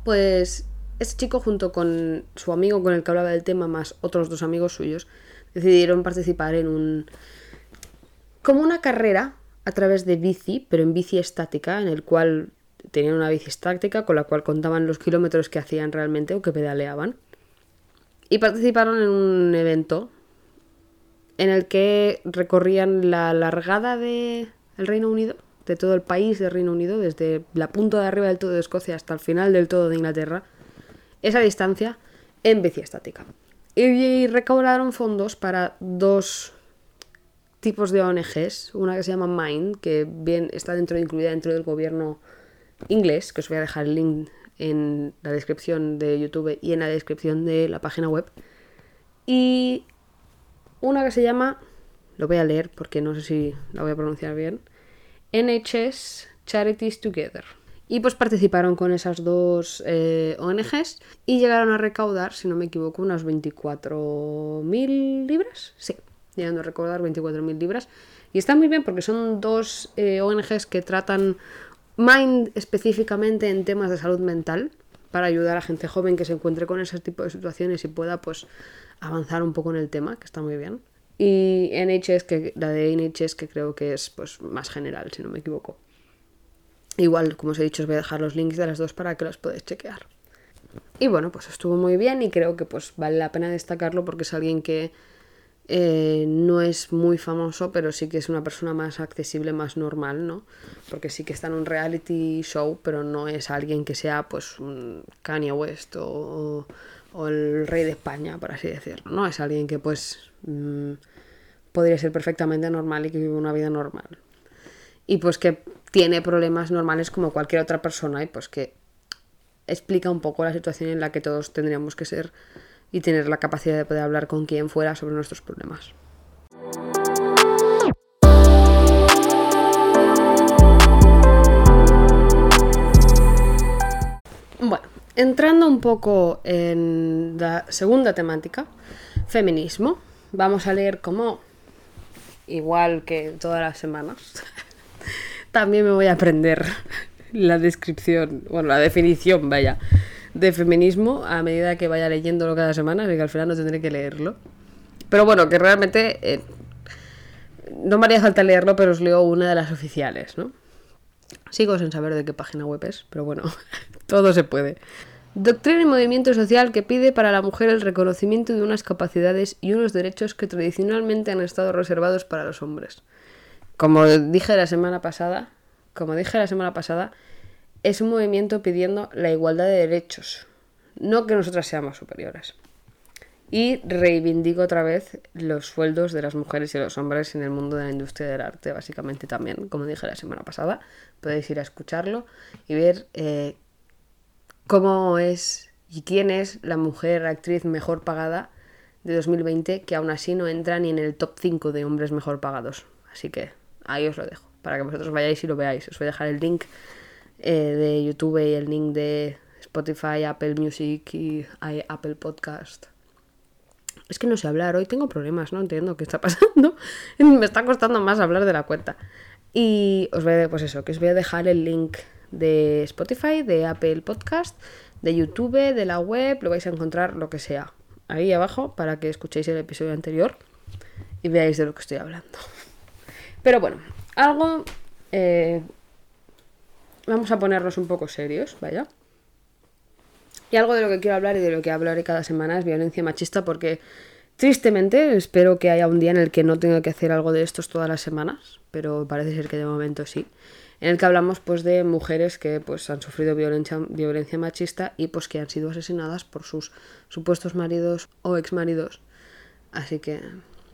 S1: Pues este chico junto con su amigo con el que hablaba del tema, más otros dos amigos suyos, decidieron participar en un... como una carrera a través de bici, pero en bici estática, en el cual tenían una bici estática con la cual contaban los kilómetros que hacían realmente o que pedaleaban. Y participaron en un evento en el que recorrían la largada del Reino Unido, de todo el país del Reino Unido, desde la punta de arriba del todo de Escocia hasta el final del todo de Inglaterra, esa distancia en bici estática. Y recaudaron fondos para dos tipos de ONGs, una que se llama Mind, que bien está dentro incluida dentro del gobierno inglés, que os voy a dejar el link en la descripción de YouTube y en la descripción de la página web. Y una que se llama, lo voy a leer porque no sé si la voy a pronunciar bien, NHS Charities Together. Y pues participaron con esas dos eh, ONGs y llegaron a recaudar, si no me equivoco, unas 24.000 libras. Sí, llegando a recordar 24.000 libras. Y está muy bien porque son dos eh, ONGs que tratan Mind específicamente en temas de salud mental para ayudar a gente joven que se encuentre con ese tipo de situaciones y pueda pues avanzar un poco en el tema, que está muy bien. Y NHS, que, la de NHS que creo que es pues más general, si no me equivoco. Igual, como os he dicho, os voy a dejar los links de las dos para que los podáis chequear. Y bueno, pues estuvo muy bien y creo que pues vale la pena destacarlo porque es alguien que eh, no es muy famoso, pero sí que es una persona más accesible, más normal, ¿no? Porque sí que está en un reality show, pero no es alguien que sea, pues, un Kanye West o, el rey de España, por así decirlo, ¿no? Es alguien que, pues, mm, podría ser perfectamente normal y que vive una vida normal. Y pues que tiene problemas normales como cualquier otra persona y pues que explica un poco la situación en la que todos tendríamos que ser y tener la capacidad de poder hablar con quien fuera sobre nuestros problemas. Bueno, entrando un poco en la segunda temática, feminismo, vamos a leer como, igual que todas las semanas, también me voy a aprender la descripción, bueno, la definición, vaya, de feminismo a medida que vaya leyéndolo cada semana, así que al final no tendré que leerlo. Pero bueno, que realmente eh, no me haría falta leerlo, pero os leo una de las oficiales, ¿no? Sigo sin saber de qué página web es, pero bueno, todo se puede. Doctrina y movimiento social que pide para la mujer el reconocimiento de unas capacidades y unos derechos que tradicionalmente han estado reservados para los hombres. Como dije la semana pasada, como dije la semana pasada, es un movimiento pidiendo la igualdad de derechos, no que nosotras seamos superiores. Y reivindico otra vez los sueldos de las mujeres y los hombres en el mundo de la industria del arte, básicamente también, como dije la semana pasada. Podéis ir a escucharlo y ver eh, cómo es y quién es la mujer actriz mejor pagada de 2020, que aún así no entra ni en el top 5 de hombres mejor pagados. Así que ahí os lo dejo, para que vosotros vayáis y lo veáis. Os voy a dejar el link eh, de YouTube y el link de Spotify, Apple Music y Apple Podcast. Es que no sé hablar, hoy tengo problemas, no entiendo qué está pasando. Me está costando más hablar de la cuenta. Y os voy a, pues eso, que os voy a dejar el link de Spotify, de Apple Podcast, de YouTube, de la web, lo vais a encontrar lo que sea ahí abajo para que escuchéis el episodio anterior y veáis de lo que estoy hablando. Pero bueno, algo eh, vamos a ponernos un poco serios, vaya. Y algo de lo que quiero hablar y de lo que hablaré cada semana es violencia machista porque tristemente espero que haya un día en el que no tenga que hacer algo de estos todas las semanas, pero parece ser que de momento sí. En el que hablamos pues de mujeres que pues han sufrido violencia, machista y pues que han sido asesinadas por sus supuestos maridos o exmaridos. Así que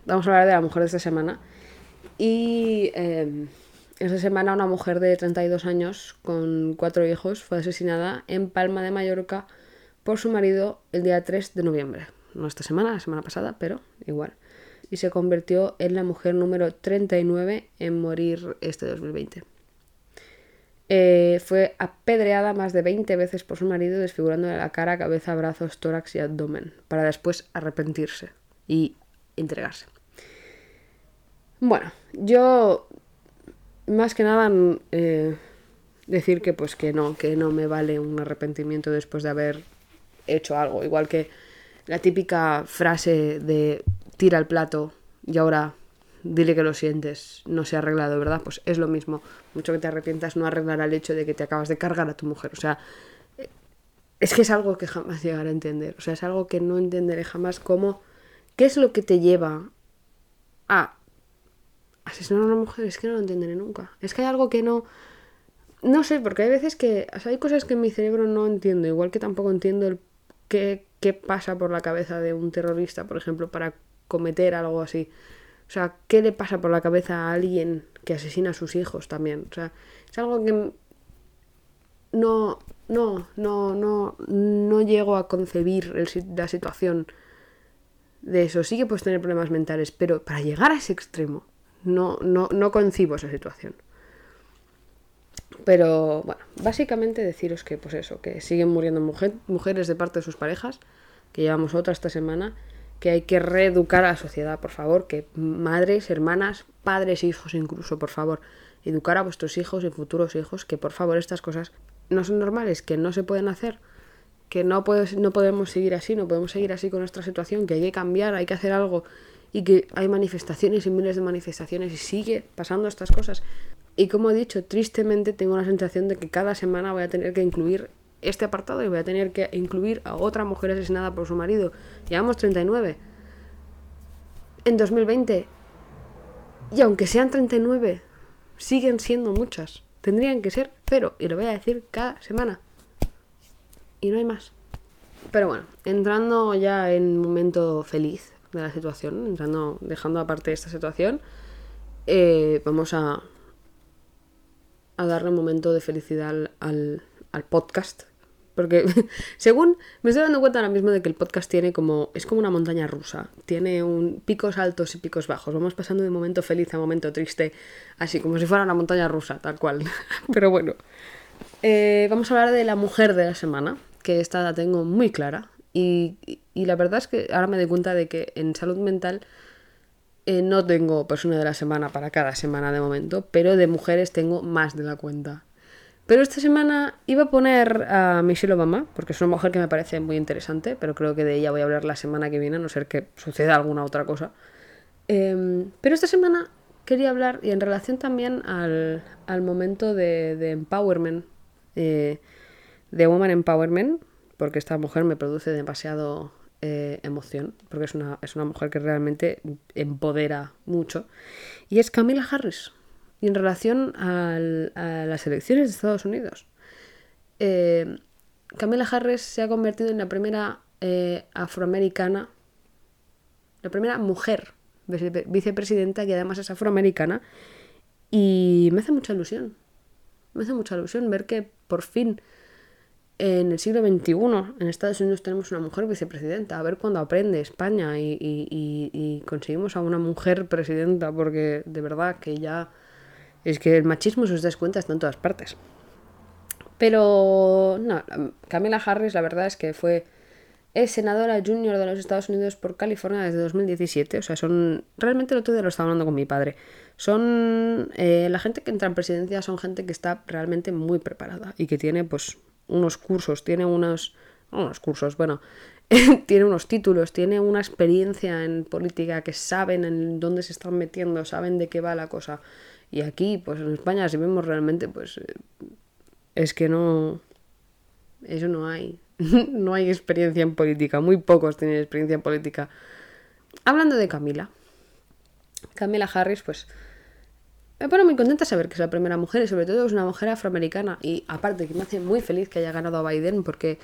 S1: vamos a hablar de la mujer de esta semana. Y em, esa semana una mujer de 32 años con cuatro hijos fue asesinada en Palma de Mallorca por su marido el día 3 de noviembre. No esta semana, la semana pasada, pero igual. Y se convirtió en la mujer número 39 en morir este 2020. Eh, fue apedreada más de 20 veces por su marido, desfigurándole la cara, cabeza, brazos, tórax y abdomen, para después arrepentirse y entregarse. Bueno, yo más que nada eh, decir que pues que no, que no me vale un arrepentimiento después de haber hecho algo. Igual que la típica frase de tira el plato y ahora dile que lo sientes, no se ha arreglado, ¿verdad? Pues es lo mismo. Mucho que te arrepientas no arreglará el hecho de que te acabas de cargar a tu mujer. O sea, es que es algo que jamás llegaré a entender. O sea, es algo que no entenderé jamás cómo... ¿Qué es lo que te lleva a asesinar a una mujer es que no lo entenderé nunca. Es que hay algo que no... No sé, porque hay veces que... hay cosas que en mi cerebro no entiendo, igual que tampoco entiendo el qué, qué pasa por la cabeza de un terrorista, por ejemplo, para cometer algo así. O sea, ¿qué le pasa por la cabeza a alguien que asesina a sus hijos también? O sea, es algo que no, no, no, no, no llego a concebir la situación de eso. Sí que puedes tener problemas mentales, pero para llegar a ese extremo, no, no, no concibo esa situación. Pero bueno, básicamente deciros que pues eso, que siguen muriendo mujeres de parte de sus parejas, que llevamos otra esta semana, que hay que reeducar a la sociedad, por favor, que madres, hermanas, padres, hijos incluso, por favor, educar a vuestros hijos y futuros hijos, que por favor estas cosas no son normales, que no se pueden hacer, que no, no podemos seguir así, no podemos seguir así con nuestra situación, que hay que cambiar, hay que hacer algo y que hay manifestaciones y miles de manifestaciones y sigue pasando estas cosas. Y como he dicho, tristemente tengo la sensación de que cada semana voy a tener que incluir este apartado y voy a tener que incluir a otra mujer asesinada por su marido. Llevamos 39. En 2020. Y aunque sean 39, siguen siendo muchas. Tendrían que ser cero. Y lo voy a decir cada semana. Y no hay más. Pero bueno, entrando ya en momento feliz de la situación, dejando aparte esta situación, eh, vamos a, darle un momento de felicidad al, podcast. Porque según me estoy dando cuenta ahora mismo de que el podcast tiene como. es como una montaña rusa. Tiene un picos altos y picos bajos. Vamos pasando de momento feliz a momento triste. Así como si fuera una montaña rusa, tal cual. Pero bueno. Eh, vamos a hablar de la mujer de la semana. Que esta la tengo muy clara. Y, la verdad es que ahora me doy cuenta de que en salud mental. Eh, no tengo persona de la semana para cada semana de momento, pero de mujeres tengo más de la cuenta. Pero esta semana iba a poner a Michelle Obama, porque es una mujer que me parece muy interesante, pero creo que de ella voy a hablar la semana que viene, a no ser que suceda alguna otra cosa. Em, pero esta semana quería hablar, y en relación también al, momento de, empowerment, eh, de woman empowerment, porque esta mujer me produce demasiado eh, emoción, porque es una, es una mujer que realmente empodera mucho, y es Camila Harris y en relación a las elecciones de Estados Unidos. Eh, Camila Harris se ha convertido en la primera eh, afroamericana, la primera mujer vicepresidenta que además es afroamericana y me hace mucha ilusión. Me hace mucha ilusión ver que por fin en el siglo XXI en Estados Unidos tenemos una mujer vicepresidenta. A ver cuándo aprende España y, y conseguimos a una mujer presidenta porque de verdad que ya es que el machismo, si os das cuenta, está en todas partes. Pero, no, Camila Harris, la verdad es que fue es senadora junior de los Estados Unidos por California desde 2017. O sea, son. Realmente el otro día lo estaba hablando con mi padre. Son. Eh, la gente que entra en presidencia son gente que está realmente muy preparada y que tiene, pues, unos cursos, tiene unos. unos cursos, bueno. tiene unos títulos, tiene una experiencia en política que saben en dónde se están metiendo, saben de qué va la cosa. Y aquí, pues en España, si vemos realmente, pues eh, es que no... Eso no hay. no hay experiencia en política. Muy pocos tienen experiencia en política. Hablando de Camila. Camila Harris, pues... Me pone muy contenta saber que es la primera mujer y sobre todo es una mujer afroamericana. Y aparte que me hace muy feliz que haya ganado a Biden porque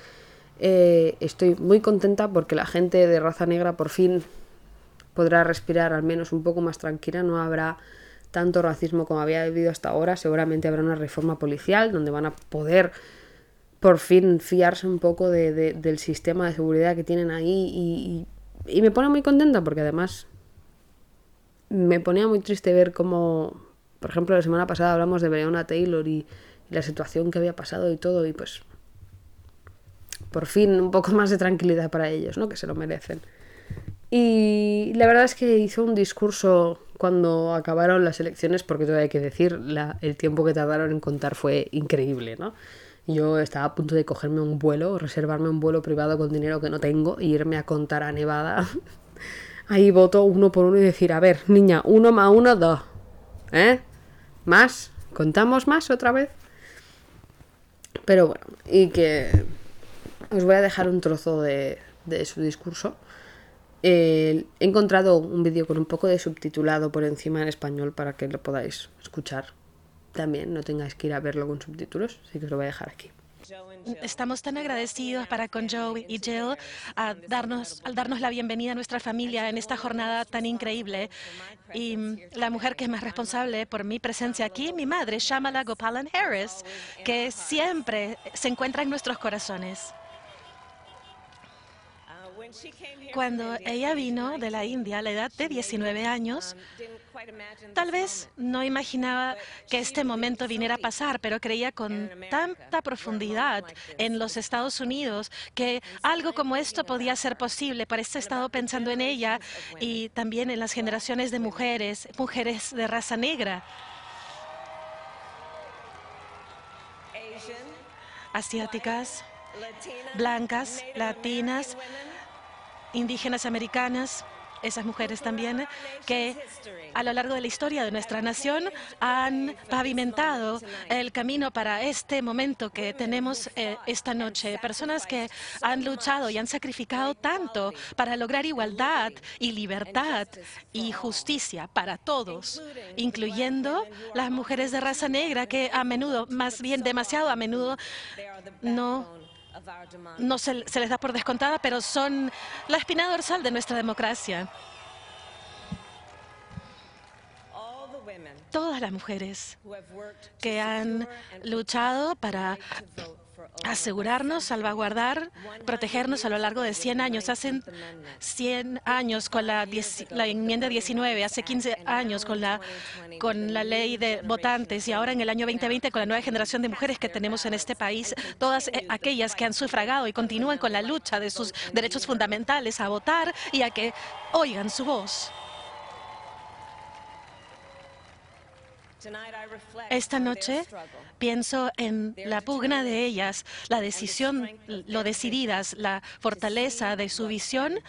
S1: eh, estoy muy contenta porque la gente de raza negra por fin podrá respirar al menos un poco más tranquila. No habrá tanto racismo como había habido hasta ahora, seguramente habrá una reforma policial donde van a poder por fin fiarse un poco de, del sistema de seguridad que tienen ahí y, me pone muy contenta porque además me ponía muy triste ver cómo, por ejemplo, la semana pasada hablamos de Breonna Taylor y, y la situación que había pasado y todo y pues por fin un poco más de tranquilidad para ellos, ¿no? Que se lo merecen. Y la verdad es que hizo un discurso cuando acabaron las elecciones, porque todo hay que decir, el tiempo que tardaron en contar fue increíble, ¿no? Yo estaba a punto de cogerme un vuelo, reservarme un vuelo privado con dinero que no tengo e irme a contar a Nevada. Ahí voto uno por uno y decir, a ver, niña, uno más uno, dos. ¿Eh? ¿Más? ¿Contamos más otra vez? Pero bueno, y que os voy a dejar un trozo de, de su discurso he encontrado un vídeo con un poco de subtitulado por encima en español para que lo podáis escuchar también, no tengáis que ir a verlo con subtítulos, así que os lo voy a dejar aquí.
S4: Estamos tan agradecidos para con Joe y Jill a darnos, al darnos la bienvenida a nuestra familia en esta jornada tan increíble. Y la mujer que es más responsable por mi presencia aquí, mi madre, Shamala Gopalan Harris, que siempre se encuentra en nuestros corazones. Cuando ella vino de la India a la edad de 19 años, tal vez no imaginaba que este momento viniera a pasar, pero creía con tanta profundidad en los Estados Unidos que algo como esto podía ser posible. Por eso he estado pensando en ella y también en las generaciones de mujeres, mujeres de raza negra. asiáticas, blancas, latinas, indígenas americanas, esas mujeres también, que a lo largo de la historia de nuestra nación han pavimentado el camino para este momento que tenemos eh, esta noche. Personas que han luchado y han sacrificado tanto para lograr igualdad y libertad y justicia para todos, incluyendo las mujeres de raza negra que a menudo, más bien demasiado a menudo, no no se, les da por descontada, pero son la espina dorsal de nuestra democracia. Todas las mujeres que han luchado para asegurarnos, salvaguardar, protegernos a lo largo de 100 años. Hace 100 años con la, la, enmienda 19, hace 15 años con la, con la ley de votantes y ahora en el año 2020 con la nueva generación de mujeres que tenemos en este país, todas eh, aquellas que han sufragado y continúan con la lucha de sus derechos fundamentales a votar y a que oigan su voz. Esta noche pienso en la pugna de ellas, la decisión, lo decididas, la fortaleza de su visión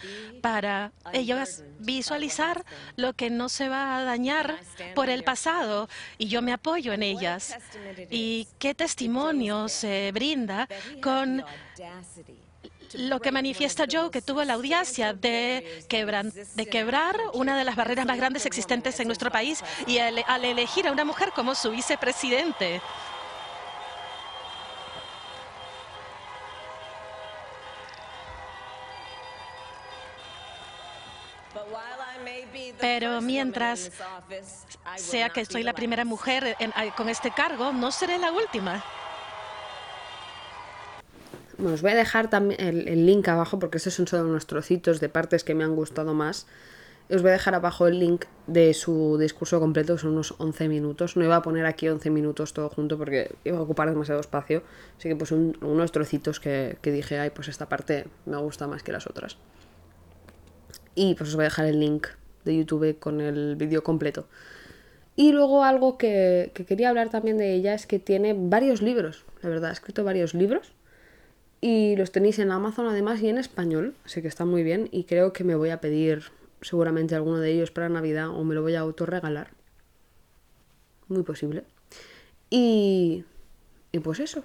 S4: para ellas visualizar lo que no se va a dañar por el pasado y yo me apoyo en ellas. Y qué testimonio se brinda con lo que manifiesta Joe, que tuvo la audacia de, de quebrar una de las barreras más grandes existentes en nuestro país y al, elegir a una mujer como su vicepresidente. Pero mientras sea que soy la primera mujer con este cargo, no seré la última.
S1: Bueno, os voy a dejar también el, link abajo porque estos son solo unos trocitos de partes que me han gustado más. Os voy a dejar abajo el link de su discurso completo, son unos 11 minutos. No iba a poner aquí 11 minutos todo junto porque iba a ocupar demasiado espacio. Así que pues unos trocitos que, que, dije, ay, pues esta parte me gusta más que las otras. Y pues os voy a dejar el link de YouTube con el vídeo completo. Y luego algo que, que quería hablar también de ella es que tiene varios libros, la verdad, ha escrito varios libros y los tenéis en Amazon además y en español, así que está muy bien. Y creo que me voy a pedir seguramente alguno de ellos para Navidad o me lo voy a autorregalar. Muy posible. Y, y pues eso.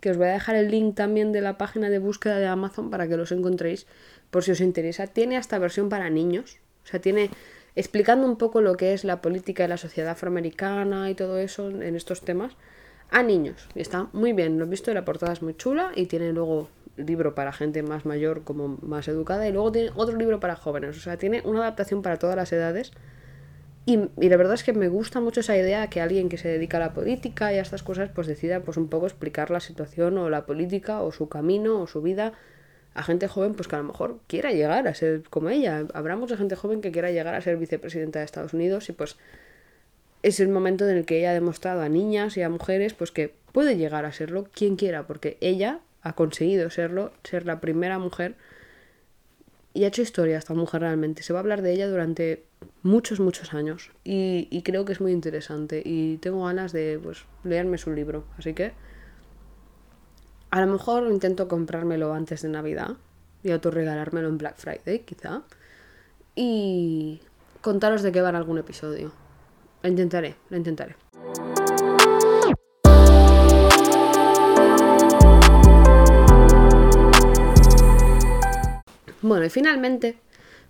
S1: Que os voy a dejar el link también de la página de búsqueda de Amazon para que los encontréis por si os interesa. Tiene hasta versión para niños. O sea, tiene explicando un poco lo que es la política de la sociedad afroamericana y todo eso en estos temas a niños. Y está muy bien, lo he visto, la portada es muy chula y tiene luego libro para gente más mayor como más educada y luego tiene otro libro para jóvenes. O sea, tiene una adaptación para todas las edades. Y, la verdad es que me gusta mucho esa idea que alguien que se dedica a la política y a estas cosas pues decida pues un poco explicar la situación o la política o su camino o su vida a gente joven pues que a lo mejor quiera llegar a ser como ella. Habrá mucha gente joven que quiera llegar a ser vicepresidenta de Estados Unidos y pues es el momento en el que ella ha demostrado a niñas y a mujeres pues que puede llegar a serlo quien quiera, porque ella ha conseguido serlo, ser la primera mujer y ha hecho historia esta mujer realmente. Se va a hablar de ella durante muchos, muchos años y, creo que es muy interesante y tengo ganas de pues, leerme su libro. Así que a lo mejor intento comprármelo antes de Navidad y autorregalármelo en Black Friday, quizá. Y contaros de qué va en algún episodio. Lo intentaré, lo intentaré. Bueno, y finalmente,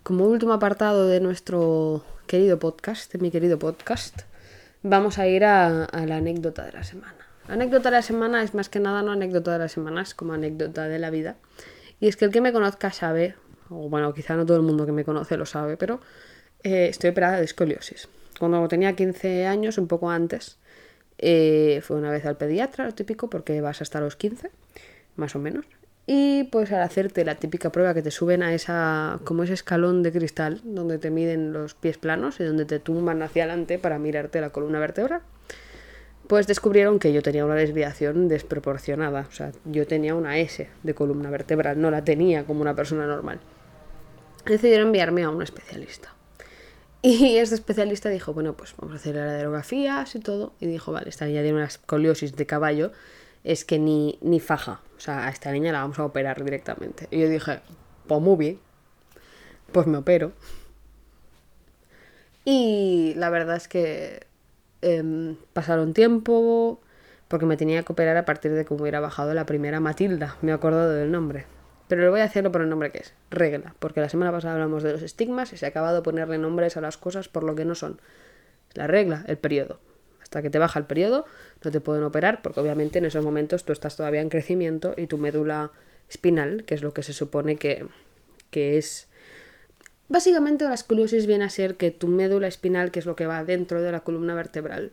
S1: como último apartado de nuestro querido podcast, de mi querido podcast, vamos a ir a, la anécdota de la semana. Anécdota de la semana es más que nada no anécdota de la semana, es como anécdota de la vida. Y es que el que me conozca sabe, o bueno, quizá no todo el mundo que me conoce lo sabe, pero eh, estoy operada de escoliosis cuando tenía 15 años, un poco antes, eh, fue una vez al pediatra, lo típico, porque vas hasta los 15, más o menos. Y pues al hacerte la típica prueba que te suben a esa, como ese escalón de cristal, donde te miden los pies planos y donde te tumban hacia adelante para mirarte la columna vertebral, pues descubrieron que yo tenía una desviación desproporcionada. O sea, yo tenía una S de columna vertebral, no la tenía como una persona normal. Decidieron enviarme a un especialista. Y este especialista dijo, bueno, pues vamos a hacer la radiografías y todo. Y dijo, vale, esta niña tiene una escoliosis de caballo, es que ni, ni faja. O sea, a esta niña la vamos a operar directamente. Y yo dije, pues muy bien. Pues me opero. Y la verdad es que eh, pasaron tiempo, porque me tenía que operar a partir de que hubiera bajado la primera Matilda. Me he acordado del nombre. Pero lo voy a hacerlo por el nombre que es, regla, porque la semana pasada hablamos de los estigmas y se ha acabado de ponerle nombres a las cosas por lo que no son. La regla, el periodo. Hasta que te baja el periodo, no te pueden operar, porque obviamente en esos momentos tú estás todavía en crecimiento y tu médula espinal, que es lo que se supone que, que es Básicamente la escoliosis viene a ser que tu médula espinal, que es lo que va dentro de la columna vertebral,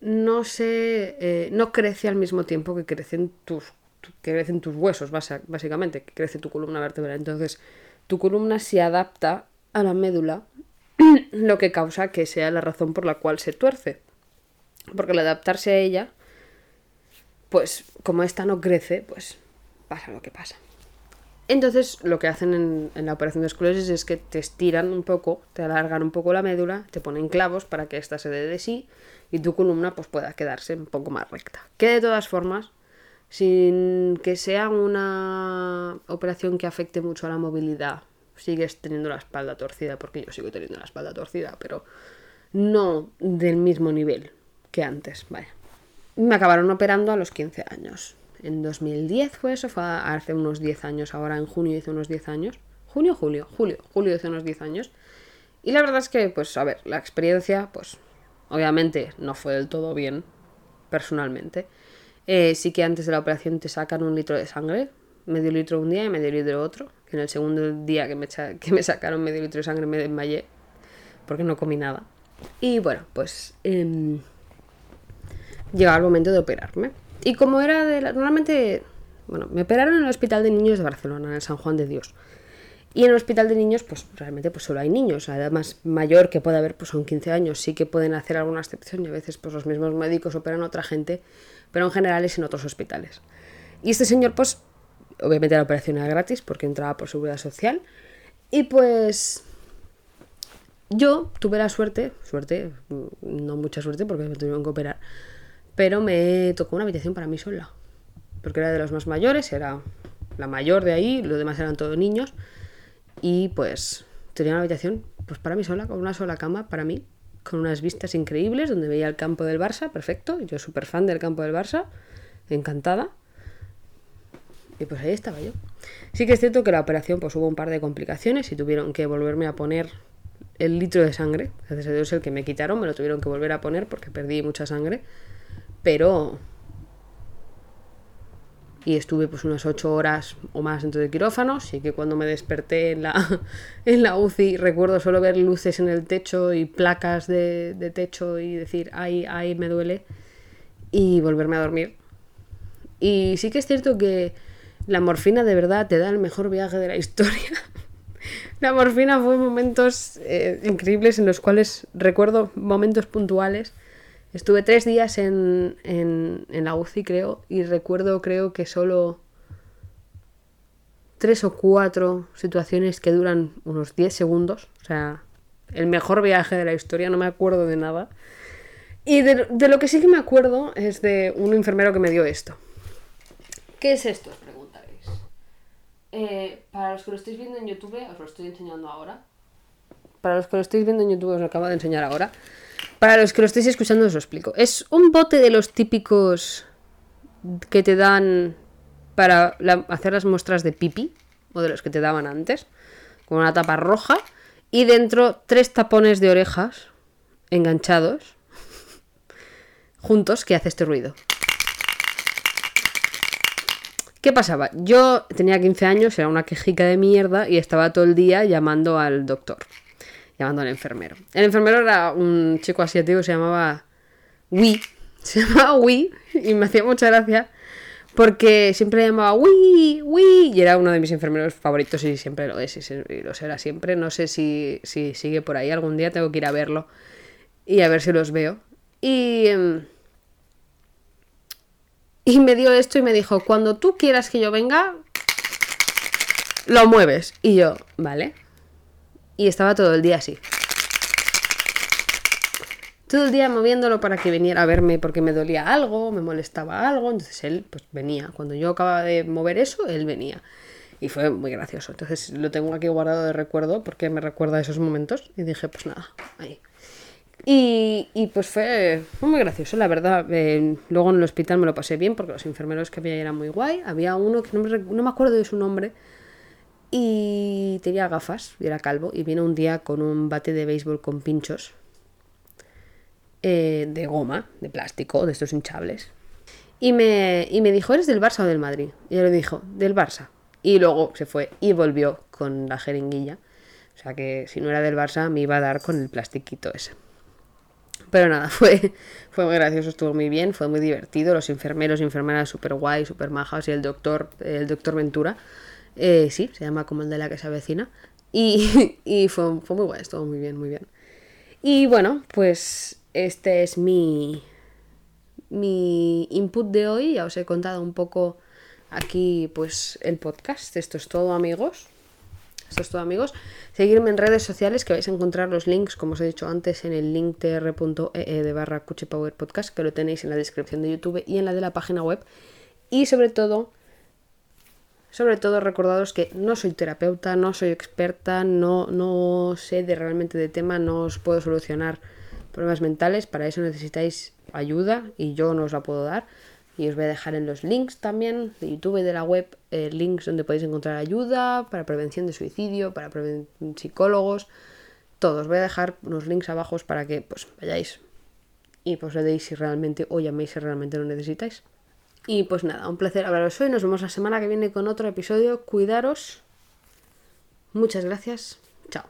S1: no se eh, no crece al mismo tiempo que crecen tus que crecen tus huesos, básicamente, que crece tu columna vertebral. Entonces, tu columna se adapta a la médula, lo que causa que sea la razón por la cual se tuerce. Porque al adaptarse a ella, pues como esta no crece, pues pasa lo que pasa. Entonces, lo que hacen en, la operación de esclerosis es que te estiran un poco, te alargan un poco la médula, te ponen clavos para que ésta se dé de sí y tu columna pues pueda quedarse un poco más recta. Que de todas formas, sin que sea una operación que afecte mucho a la movilidad, sigues teniendo la espalda torcida, porque yo sigo teniendo la espalda torcida, pero no del mismo nivel que antes. Me acabaron operando a los 15 años en 2010 fue eso, fue hace unos 10 años, ahora en junio hice unos 10 años. Junio, julio, julio, julio hace unos 10 años. Y la verdad es que, pues, a ver, la experiencia, pues, obviamente no fue del todo bien, personalmente. Eh, sí que antes de la operación te sacan un litro de sangre, medio litro un día y medio litro otro. Que en el segundo día que me, que me sacaron medio litro de sangre me desmayé, porque no comí nada. Y bueno, pues eh, llegaba el momento de operarme. Y como era de la, Normalmente, bueno, me operaron en el Hospital de Niños de Barcelona, en el San Juan de Dios. Y en el hospital de niños, pues realmente pues solo hay niños. La edad más mayor que puede haber pues son 15 años. Sí que pueden hacer alguna excepción y a veces pues los mismos médicos operan a otra gente, pero en general es en otros hospitales. Y este señor pues obviamente la operación era gratis porque entraba por seguridad social. Y pues yo tuve la suerte, suerte, no mucha suerte porque me tuvieron que operar, pero me tocó una habitación para mí sola, porque era de los más mayores, era la mayor de ahí, los demás eran todos niños, y pues tenía una habitación pues para mí sola, con una sola cama para mí, con unas vistas increíbles, donde veía el campo del Barça, perfecto, yo súper fan del campo del Barça, encantada. Y pues ahí estaba yo. Sí que es cierto que la operación pues hubo un par de complicaciones y tuvieron que volverme a poner el litro de sangre. Gracias a Dios el que me quitaron me lo tuvieron que volver a poner porque perdí mucha sangre pero... Y estuve pues unas ocho horas o más dentro de quirófano, y que cuando me desperté en la, en la UCI recuerdo solo ver luces en el techo y placas de, de techo y decir, ay, ay, me duele, y volverme a dormir. Y sí que es cierto que la morfina de verdad te da el mejor viaje de la historia. la morfina fue momentos eh, increíbles en los cuales recuerdo momentos puntuales Estuve tres días en, en, la UCI, creo, y recuerdo, creo que solo tres o cuatro situaciones que duran unos 10 segundos. O sea, el mejor viaje de la historia, no me acuerdo de nada. Y de, lo que sí que me acuerdo es de un enfermero que me dio esto. ¿Qué es esto? Os preguntaréis. Eh, para los que lo estáis viendo en YouTube, os lo estoy enseñando ahora. Para los que lo estáis viendo en YouTube, os lo acabo de enseñar ahora. Para los que lo estéis escuchando os lo explico. Es un bote de los típicos que te dan para hacer las muestras de pipi, o de los que te daban antes, con una tapa roja, y dentro tres tapones de orejas enganchados, juntos, que hace este ruido. ¿Qué pasaba? Yo tenía 15 años, era una quejica de mierda y estaba todo el día llamando al doctor llamando al enfermero. El enfermero era un chico asiático, se llamaba Wee. Se llamaba Wee y me hacía mucha gracia porque siempre llamaba uy, uy, y era uno de mis enfermeros favoritos y siempre lo es, y lo será siempre. No sé si, si sigue por ahí, algún día tengo que ir a verlo y a ver si los veo. Y, em, y me dio esto y me dijo, cuando tú quieras que yo venga, lo mueves. Y yo, vale. Y estaba todo el día así todo el día moviéndolo para que viniera a verme porque me dolía algo, me molestaba algo, entonces él pues venía. Cuando yo acababa de mover eso, él venía. Y fue muy gracioso. Entonces lo tengo aquí guardado de recuerdo porque me recuerda esos momentos. Y dije, pues nada, ahí. Y, y pues fue, muy gracioso, la verdad. Eh, luego en el hospital me lo pasé bien porque los enfermeros que había eran muy guay. Había uno que no me, no me acuerdo de su nombre y tenía gafas y era calvo. Y vino un día con un bate de béisbol con pinchos eh, de goma, de plástico, de estos hinchables. Y me, y me dijo, ¿eres del Barça o del Madrid? Y yo le dijo, del Barça. Y luego se fue y volvió con la jeringuilla. O sea que si no era del Barça me iba a dar con el plastiquito ese. Pero nada, fue, fue muy gracioso, estuvo muy bien, fue muy divertido. Los enfermeros y enfermeras súper guay, súper majas. Y el doctor, el doctor Ventura, eh, sí, se llama como el de la que se avecina. Y, fue, muy guay, estuvo muy bien, muy bien. Y bueno, pues este es mi, mi input de hoy. Ya os he contado un poco aquí pues el podcast. Esto es todo amigos. Esto es todo amigos. Seguirme en redes sociales que vais a encontrar los links, como os he dicho antes, en el link tr.ee e de barra Power Podcast, que lo tenéis en la descripción de YouTube y en la de la página web. Y sobre todo, sobre todo recordados que no soy terapeuta, no soy experta, no, no sé de realmente de tema, no os puedo solucionar problemas mentales, para eso necesitáis ayuda y yo no os la puedo dar. Y os voy a dejar en los links también de YouTube y de la web eh, links donde podéis encontrar ayuda para prevención de suicidio, para psicólogos, todo. Os voy a dejar unos links abajo para que pues vayáis y pues le deis si realmente o llaméis si realmente lo necesitáis. Y pues nada, un placer hablaros hoy. Nos vemos la semana que viene con otro episodio. Cuidaros. Muchas gracias. Chao.